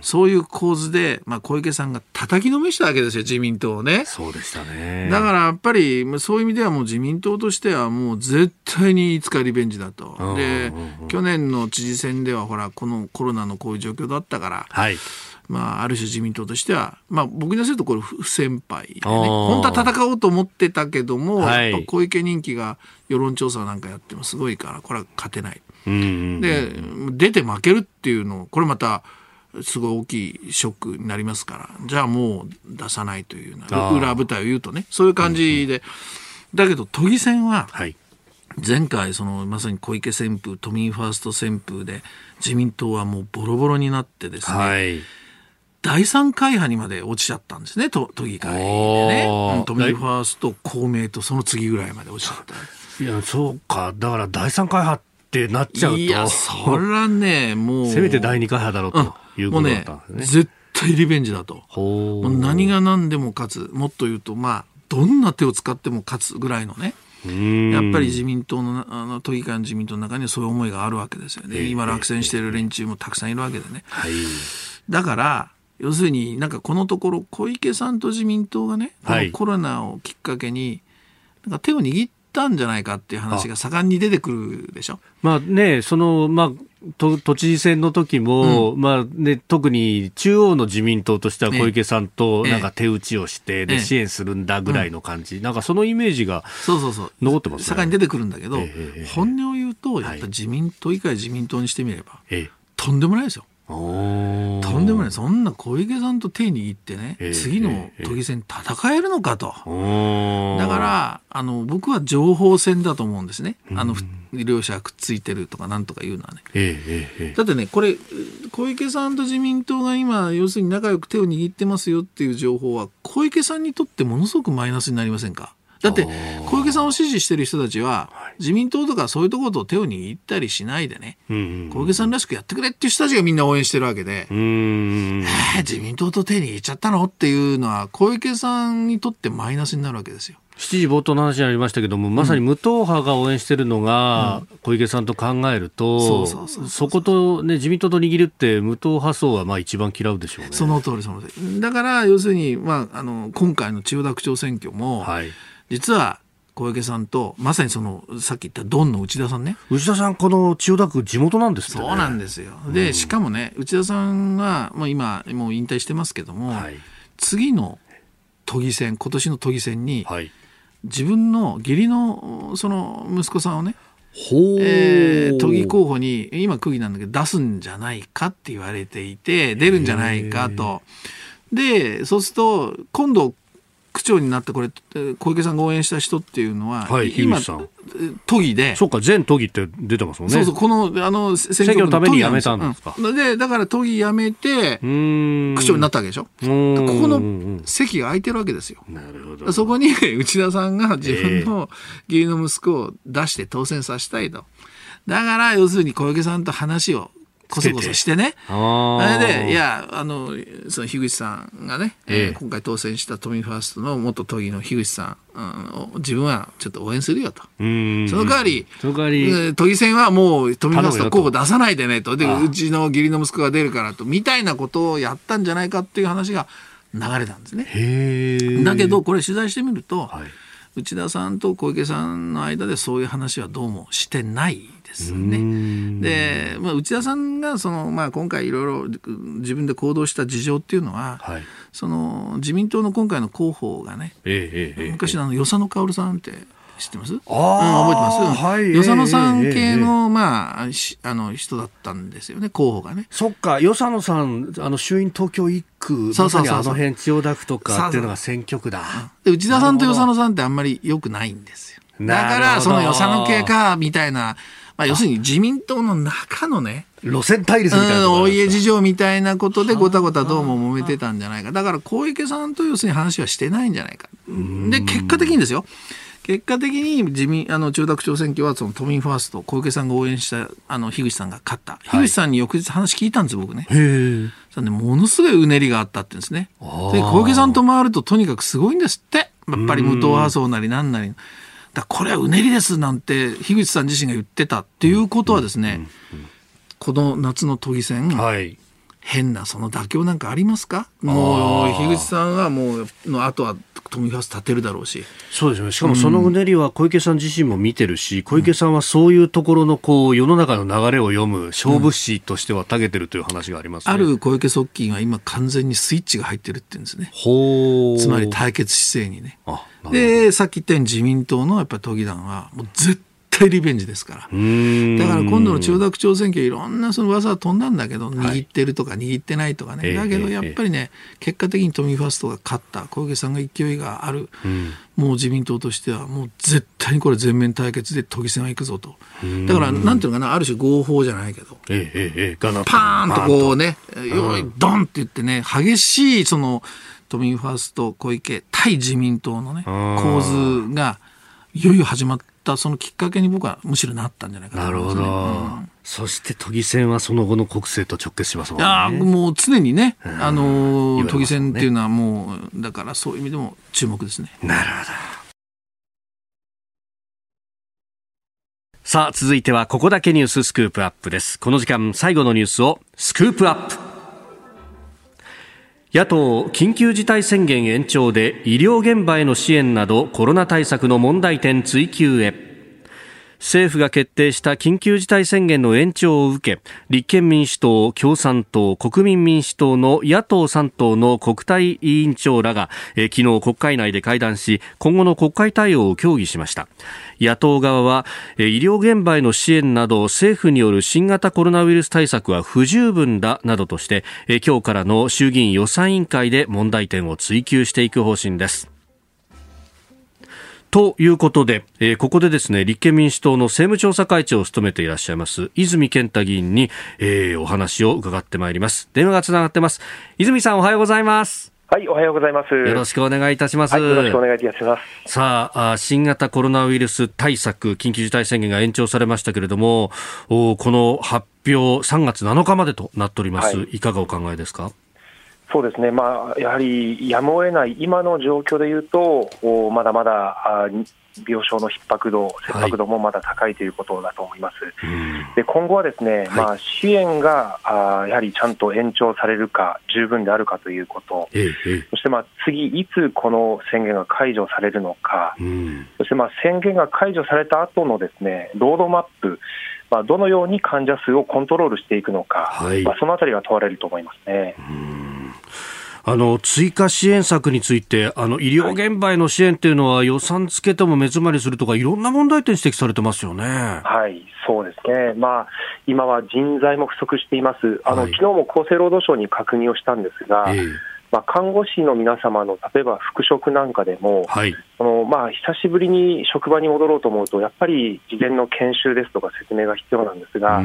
そういう構図で、まあ、小池さんが叩きのめしたわけですよ、自民党をね。そうでしたね。だからやっぱり、そういう意味ではもう自民党としてはもう絶対にいつかリベンジだと。で、去年の知事選ではほら、このコロナのこういう状況だったから、はい。まあ、ある種自民党としては、まあ、僕にするとこれ不先輩でね、本当は戦おうと思ってたけども、はい、やっぱ小池人気が世論調査なんかやってもすごいから、これは勝てない。で、出て負けるっていうの、これまた、すごい大きいショックになりますから、じゃあもう出さないという裏舞台を言うとね、そういう感じで。だけど、都議選は、前回、その、まさに小池旋風、都民ファースト旋風で、自民党はもうボロボロになってですね、はい第三会派にまで落ちちゃったんですね、都都議会でね。都民ファースト、公明とその次ぐらいまで落ちちゃった。いや、そうか。だから第三会派ってなっちゃうと。いや、そらね、もう。[laughs] せめて第二会派だろうということだったんですね。ね絶対リベンジだと。何が何でも勝つ。もっと言うと、まあ、どんな手を使っても勝つぐらいのね。やっぱり自民党のあの都議会の自民党の中にはそういう思いがあるわけですよね。今落選している連中もたくさんいるわけでね。はい、だから要するになんかこのところ小池さんと自民党がね、このコロナをきっかけになんか手を握ったんじゃないかっていう話が盛んに出てくるでしょ？まあね、その、まあ、都都知事選の時も、うん、まあね、特に中央の自民党としては小池さんとなんか手打ちをして、で支援するんだぐらいの感じ、なんかそのイメージが残ってますね。盛んに出てくるんだけど、本音を言うと、やっぱ自民党以外自民党にしてみれば、とんでもないですよ。とんでもない。そんな小池さんと手握ってね、えー、次の都議選戦えるのかと、えー、だからあの僕は情報戦だと思うんですね、あの両者くっついてるとかなんとか言うのはね、えー、だってねこれ小池さんと自民党が今要するに仲良く手を握ってますよっていう情報は小池さんにとってものすごくマイナスになりませんか？だって小池さんを支持してる人たちは自民党とかそういうところと手を握ったりしないでね、小池さんらしくやってくれっていう人たちがみんな応援してるわけで、えー、自民党と手握っちゃったのっていうのは小池さんにとってマイナスになるわけですよ。7時冒頭の話にありましたけども、まさに無党派が応援しているのが小池さんと考えると、そこと、ね、自民党と握るって、無党派層はまあ一番嫌うでしょうね。その通り、その通り。だから、要するに、まあ、あの今回の千代田区長選挙も、はい、実は小池さんと、まさにその、さっき言ったドンの内田さんね。内田さん、この千代田区、地元なんですね。そうなんですよ。で、しかもね、内田さんは、まあ、今、もう引退してますけども、はい、次の都議選、今年の都議選に、はい自分の義理のその息子さんをねえー、都議候補に今区議なんだけど出すんじゃないかって言われていて出るんじゃないかと。でそうすると今度区長になってこれ小池さんが応援した人っていうのは、はい、今都議で。そうか全都議って出てますもんね。そうそうこのあの選挙のために辞めたんですか、うん、でだから都議辞めて区長になったわけでしょ。ここの席が空いてるわけですよ。なるほど。そこに内田さんが自分の義理の息子を出して当選させたいと。だから要するに小池さんと話をこそこそしてね。それで、いや、あの、その樋口さんがね、ええ。ー、今回当選した都民ファーストの元都議の樋口さん、うん、自分はちょっと応援するよと。その代わり、その代わり、都議選はもう都民ファースト候補出さないでねと。で、うちの義理の息子が出るからと、みたいなことをやったんじゃないかっていう話が流れたんですね。だけど、これ取材してみると、はい、内田さんと小池さんの間でそういう話はどうもしてないですね。で、まあ、内田さんがその、まあ、今回いろいろ自分で行動した事情っていうのは、はい、その自民党の今回の候補がね、えええ、昔のあの与謝野薫さんって知ってます？あ、うん、覚えてます、はい、与謝野さん系の,、まあ、あの人だったんですよね候補がね。そっか与謝野さんあの衆院東京一区そうそうそうあの辺千代田区とかっていうのが選挙区だ。で内田さんと与謝野さんってあんまりよくないんですよ。だからその与謝野系かみたいなまあ、要するに自民党の中のね、路線対立みたいなお家事情みたいなことでごたごたどうも揉めてたんじゃないか。だから小池さんと要するに話はしてないんじゃないか。で、結果的にですよ。結果的に自民あの中学長選挙はその都民ファースト小池さんが応援したあの樋口さんが勝った、樋口さんに翌日話聞いたんです僕ね。へそでものすごいうねりがあったってんですね。で小池さんと回るととにかくすごいんですってやっぱり無党派層なりなんなり。だこれはうねりですなんて樋口さん自身が言ってたっていうことはですね、この夏の都議選、はい、変なその妥協なんかありますか？もう樋口さんはもうの後は都民ファースト立てるだろうし。そうですね。しかもそのうねりは小池さん自身も見てるし、うん、小池さんはそういうところのこう世の中の流れを読む勝負師としてはたけてるという話があります、ね。うん、ある小池側近は今完全にスイッチが入ってるって言うんですね。つまり対決姿勢にねでさっき言ったように自民党のやっぱり都議団はもう絶対リベンジですから。だから今度の千代田区長選挙いろんなその噂は飛んだんだけど、握ってるとか握ってないとかね。だけどやっぱりね、結果的に都民ファーストが勝った、小池さんが勢いがある、もう自民党としてはもう絶対にこれ全面対決で都議選は行くぞと。だからなんていうのかな、ある種合法じゃないけど、パーンとこうね、よい、ドンって言ってね、激しいその、都民ファースト小池対自民党のね構図がいよいよ始まったそのきっかけに僕はむしろなったんじゃないかなるほど、うん、そして都議選はその後の国政と直結しますもんね。いやもう常にね、あの、ね、都議選っていうのはもうだからそういう意味でも注目ですね。なるほど。さあ、続いてはここだけニューススクープアップです。この時間最後のニュースをスクープアップ。野党緊急事態宣言延長で医療現場への支援などコロナ対策の問題点追及へ。政府が決定した緊急事態宣言の延長を受け立憲民主党、共産党、国民民主党の野党3党の国対委員長らが、え昨日国会内で会談し今後の国会対応を協議しました。野党側は医療現場への支援など政府による新型コロナウイルス対策は不十分だなどとして今日からの衆議院予算委員会で問題点を追及していく方針です。ということで、えー、ここでですね、立憲民主党の政務調査会長を務めていらっしゃいます、泉健太議員に、えー、お話を伺ってまいります。電話がつながってます。泉さんおはようございます。はい、おはようございます。よろしくお願いいたします。はい、よろしくお願いいたします。さあ、新型コロナウイルス対策、緊急事態宣言が延長されましたけれども、おこの発表、3月7日までとなっております。はい、いかがお考えですか？そうですね、まあ、やはりやむを得ない今の状況でいうと、まだまだ病床の逼迫度、切迫度もまだ高いということだと思います。はい、で今後はですね、はい、まあ、支援があやはりちゃんと延長されるか、十分であるかということ、ええ、そしてまあ次、いつこの宣言が解除されるのか、うん、そしてまあ宣言が解除された後のですねロードマップ、まあ、どのように患者数をコントロールしていくのか、はい、まあ、そのあたりが問われると思いますね。あの追加支援策についてあの医療現場への支援というのは予算つけても目詰まりするとかいろんな問題点指摘されてますよね。はい、そうですね。まあ今は人材も不足しています。あの、はい、昨日も厚生労働省に確認をしたんですが。えーまあ、看護師の皆様の例えば復職なんかでも、はい、そのまあ、久しぶりに職場に戻ろうと思うと、やっぱり事前の研修ですとか説明が必要なんですが、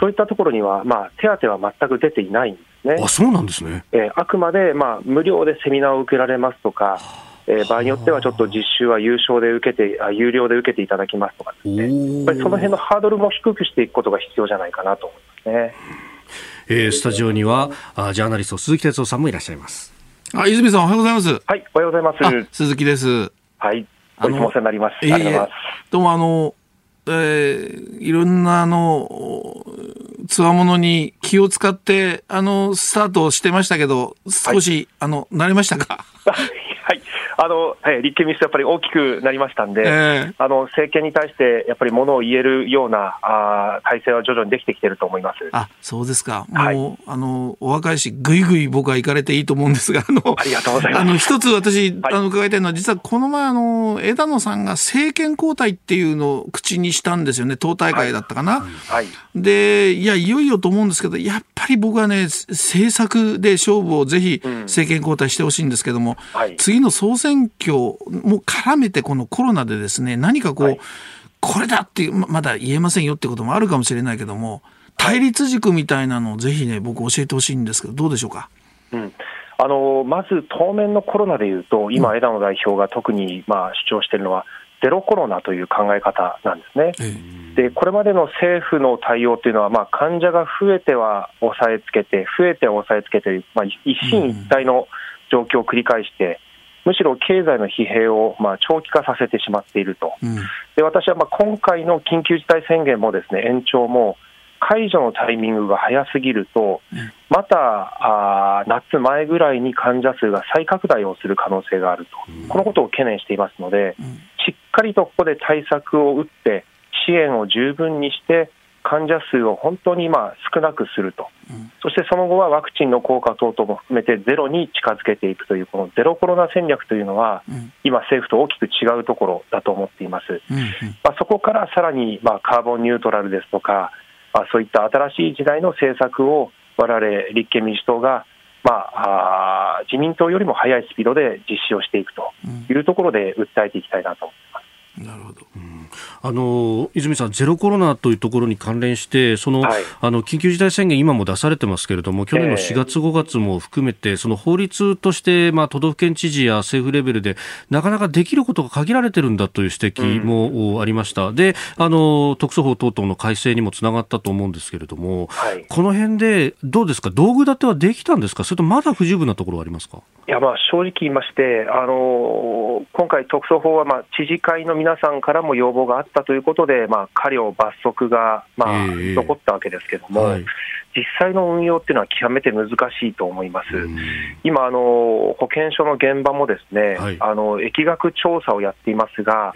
そういったところには、まあ、手当は全く出ていないんですね。あそうなんですね、えー、あくまで、まあ、無料でセミナーを受けられますとか、えー、場合によってはちょっと実習は有償で受けてあ、有料で受けていただきますとかですね、やっぱりその辺のハードルも低くしていくことが必要じゃないかなと思いますね。えー、スタジオにはあジャーナリスト鈴木哲夫さんもいらっしゃいます。あ、泉さんおはようございます。はい、おはようございます。鈴木です。はい、お世話になります。ありがとうございます。どうもあの、えー、いろんなあの、つわものに気を使って、あの、スタートしてましたけど、少し、はい、あの、慣れましたか？[laughs] はい。あの、はい、立憲民主党やっぱり大きくなりましたんで、えー、あの、政権に対してやっぱりものを言えるような、あ体制は徐々にできてきてると思います。あ、そうですか。もう、はい、あの、お若いし、ぐいぐい僕は行かれていいと思うんですが、あの、ありがとうございます。あの、一つ私、あの、伺いたいのは、実はこの前、あの、枝野さんが政権交代っていうのを口にしたんですよね。党大会だったかな。はい。で、いや、いよいよと思うんですけど、やっぱり僕はね、政策で勝負をぜひ政権交代してほしいんですけども、うんはい、次の総選挙も絡めてこのコロナでですね、何かこう、はい、これだっていう、まだ言えませんよってこともあるかもしれないけども、対立軸みたいなのをぜひね、僕教えてほしいんですけど、どうでしょうか？うん。あのまず当面のコロナでいうと、今、枝野代表が特にまあ主張しているのは、ゼロコロナという考え方なんですね。でこれまでの政府の対応というのは、まあ、患者が増えては抑えつけて、増えては抑えつけて、まあ、一進一退の状況を繰り返して、むしろ経済の疲弊をまあ長期化させてしまっていると、で私はまあ今回の緊急事態宣言もですね延長も解除のタイミングが早すぎると、またあ夏前ぐらいに患者数が再拡大をする可能性があると、このことを懸念していますので、しっかりとここで対策を打って、支援を十分にして、患者数を本当にまあ少なくすると、うん、そしてその後はワクチンの効果等々も含めてゼロに近づけていくという、このゼロコロナ戦略というのは、うん、今、政府と大きく違うところだと思っています。うんうん、まあ、そこからさらにまあカーボンニュートラルですとか、まあ、そういった新しい時代の政策を、我々立憲民主党がまあ、あ自民党よりも速いスピードで実施をしていくというところで訴えていきたいなと。なるほど、うんあの泉さん、ゼロコロナというところに関連して、その、はい、あの緊急事態宣言、今も出されてますけれども、去年の4月、5月も含めて、その法律として、まあ、都道府県知事や政府レベルで、なかなかできることが限られてるんだという指摘もありました、うん、であの特措法等々の改正にもつながったと思うんですけれども、はい、この辺でどうですか、道具立てはできたんですか、それとまだ不十分なところはありますか？いやまあ正直言いまして、あの今回、特措法はまあ知事会の皆さんからも要望があったということで、まあ、過料、罰則がまあ残ったわけですけれども、はい、実際の運用っていうのは極めて難しいと思います。今あの、保健所の現場もですね、はい、あの疫学調査をやっていますが、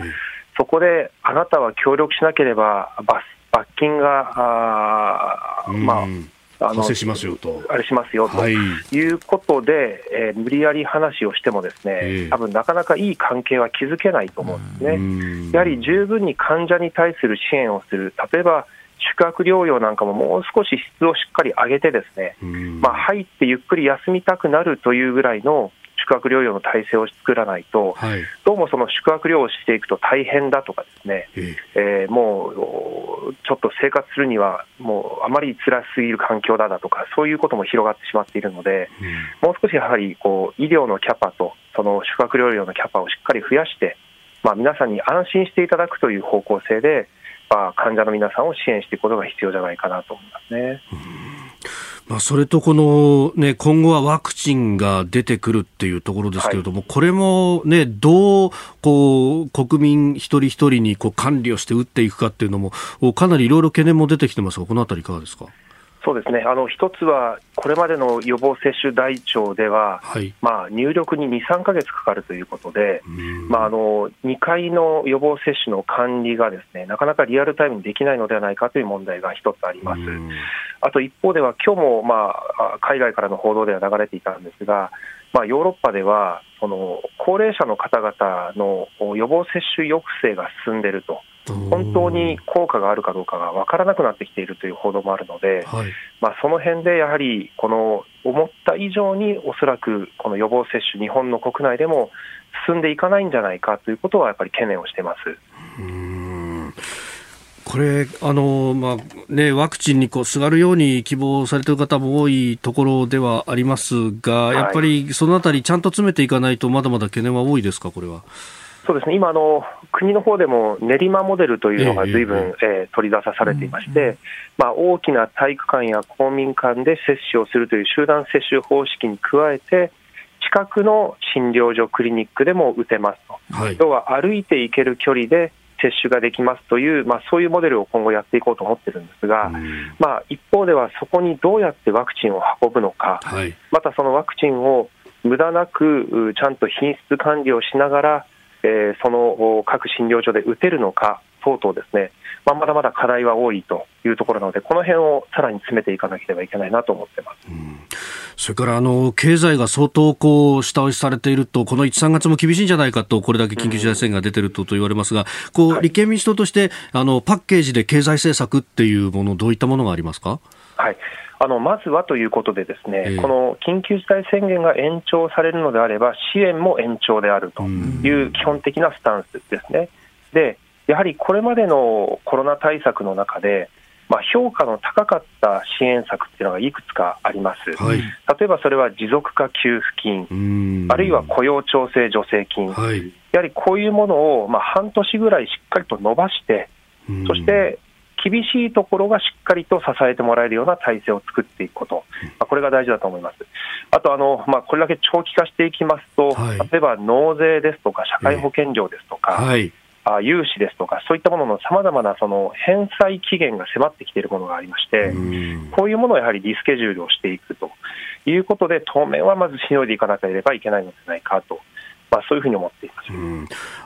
そこであなたは協力しなければ罰罰金が、あまあ、あのしますよと。あれしますよと、い、うことで、えー、無理やり話をしても、ですね、えー、多分なかなかいい関係は築けないと思うんですね。やはり十分に患者に対する支援をする、例えば宿泊療養なんかももう少し質をしっかり上げて、ですね、まあ、入ってゆっくり休みたくなるというぐらいの宿泊療養の体制を作らないと、はい、どうもその宿泊療養していくと大変だとかですね、ええ。ー、もうちょっと生活するにはもうあまり辛すぎる環境だだとか、そういうことも広がってしまっているので、うん、もう少しやはりこう医療のキャパとその宿泊療養のキャパをしっかり増やして、まあ、皆さんに安心していただくという方向性で、まあ、患者の皆さんを支援していくことが必要じゃないかなと思いますね。まあ、それとこの、ね、今後はワクチンが出てくるっていうところですけれども、はい、これも、ね、どうこう国民一人一人にこう管理をして打っていくかっていうのも、かなりいろいろ懸念も出てきてますが、このあたりいかがですか？そうですね。あの一つは、これまでの予防接種台帳では、はい、まあ、入力に2、3か月かかるということで、まあ、あの2回の予防接種の管理がですねなかなかリアルタイムにできないのではないかという問題が一つあります。あと一方では、今日もまあ海外からの報道では流れていたんですが、まあ、ヨーロッパでは、その高齢者の方々の予防接種抑制が進んでいると。本当に効果があるかどうかが分からなくなってきているという報道もあるので、はい、まあ、その辺でやはり、この思った以上におそらくこの予防接種、日本の国内でも進んでいかないんじゃないかということは、やっぱり懸念をしてます。これあの、まあね、ワクチンにこうすがるように希望されている方も多いところではありますが、はい、やっぱりそのあたり、ちゃんと詰めていかないと、まだまだ懸念は多いですか、これは？そうですね、今あの、国の方でも練馬モデルというのがずいぶん、ええー、取り出されていまして、まあ、大きな体育館や公民館で接種をするという集団接種方式に加えて、近くの診療所、クリニックでも打てますと、はい、要は歩いて行ける距離で接種ができますという、まあ、そういうモデルを今後やっていこうと思ってるんですが、まあ、一方ではそこにどうやってワクチンを運ぶのか、はい、またそのワクチンを無駄なくちゃんと品質管理をしながら、えー、その各診療所で打てるのか等々ですね、まあ、まだまだ課題は多いというところなので、この辺をさらに詰めていかなければいけないなと思ってます。うんそれからあの経済が相当こう下押しされていると、この1、3月も厳しいんじゃないかと、これだけ緊急事態宣言が出ているとと言われますが、こう立憲民主党としてあのパッケージで経済政策っていうもの、どういったものがありますか？はいあのまずはということで、ですね、えー、この緊急事態宣言が延長されるのであれば、支援も延長であるという基本的なスタンスですね。でやはりこれまでのコロナ対策の中で、まあ、評価の高かった支援策っていうのがいくつかあります、はい、例えばそれは持続化給付金、あるいは雇用調整助成金、はい、やはりこういうものをまあ半年ぐらいしっかりと伸ばして、そして厳しいところがしっかりと支えてもらえるような体制を作っていくこと、まあ、これが大事だと思います。あとあの、まあ、これだけ長期化していきますと、はい、例えば納税ですとか、社会保険料ですとか、はい、あ融資ですとか、そういったもののさまざまなその返済期限が迫ってきているものがありまして、こういうものをやはりリスケジュールをしていくと。いうことで、当面はまずしのいでいかなければいけないのではないかと。まあ、そういうふうに思っています、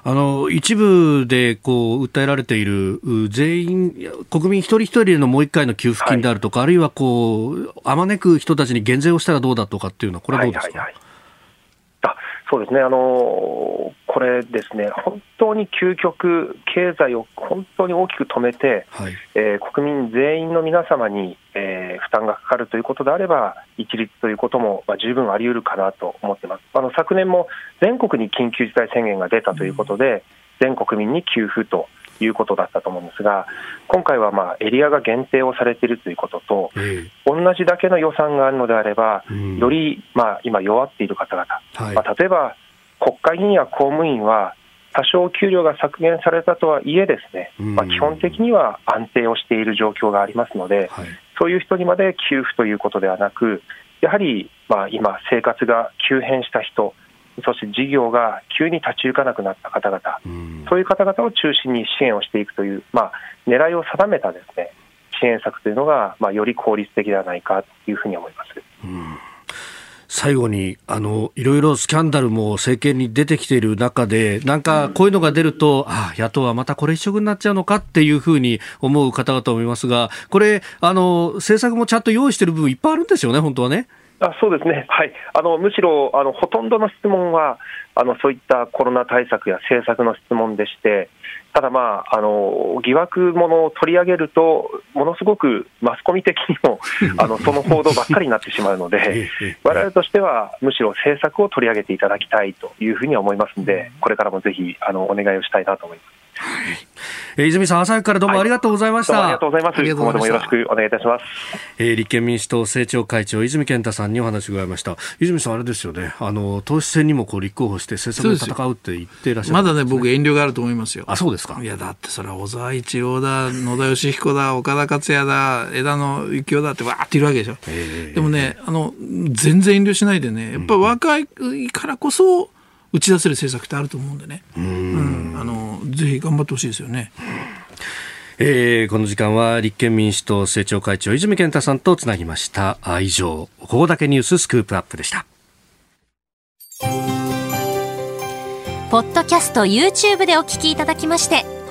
あの一部でこう訴えられている全員、国民一人一人へのもう一回の給付金であるとか、はい、あるいはこうあまねく人たちに減税をしたらどうだとかっていうのは、これはどうですか？はいはいはいそうですね、あのこれですね、本当に究極、経済を本当に大きく止めて、はい、えー、国民全員の皆様に、えー、負担がかかるということであれば、一律ということも、まあ、十分あり得るかなと思ってます。あの昨年も全国に緊急事態宣言が出たということで、うん、全国民に給付ということだったと思うんですが、今回はまあエリアが限定をされているということと、同じだけの予算があるのであれば、よりまあ今、弱っている方々、まあ、例えば国会議員や公務員は、多少給料が削減されたとはいえ、ですね、まあ、基本的には安定をしている状況がありますので、そういう人にまで給付ということではなく、やはりまあ今、生活が急変した人、そして事業が急に立ち行かなくなった方々、そういう方々を中心に支援をしていくという、まあ、狙いを定めたですね支援策というのが、まあ、より効率的ではないかというふうに思います。うん最後にあのいろいろスキャンダルも政権に出てきている中でなんかこういうのが出ると、うん、ああ野党はまたこれ一色になっちゃうのかっていうふうに思う方々もいますがこれあの政策もちゃんと用意している部分いっぱいあるんですよね本当はね。あそうですね、はい、あのむしろあのほとんどの質問はあのそういったコロナ対策や政策の質問でして、ただ、まあ、あの疑惑ものを取り上げると、ものすごくマスコミ的にも [laughs] あのその報道ばっかりになってしまうので、われわれとしてはむしろ政策を取り上げていただきたいというふうには思いますので、これからもぜひあのお願いをしたいなと思います。はいえー、泉さん、朝からどうもありがとうございました。はい、ありがとうございます。今後ともよろしくお願いいたします。えー、立憲民主党政調会長、泉健太さんにお話を伺いました。泉さん、あれですよね、あの、党首選にもこう立候補して政策で戦うって言っていらっしゃる、ね、まだね、僕遠慮があると思いますよ。あ、そうですか。いや、だってそれは小沢一郎だ、野田佳彦だ、岡田克也だ、枝野幸男だってわーっているわけでしょ。えー、でもね、あの、全然遠慮しないでね、やっぱ若いからこそ、打ち出せる政策ってあると思うんでね。うん、あの、ぜひ頑張ってほしいですよね。えー、この時間は立憲民主党政調会長泉健太さんとつなぎました以上ここだけニューススクープアップでしたポッドキャスト YouTube でお聞きいただきまして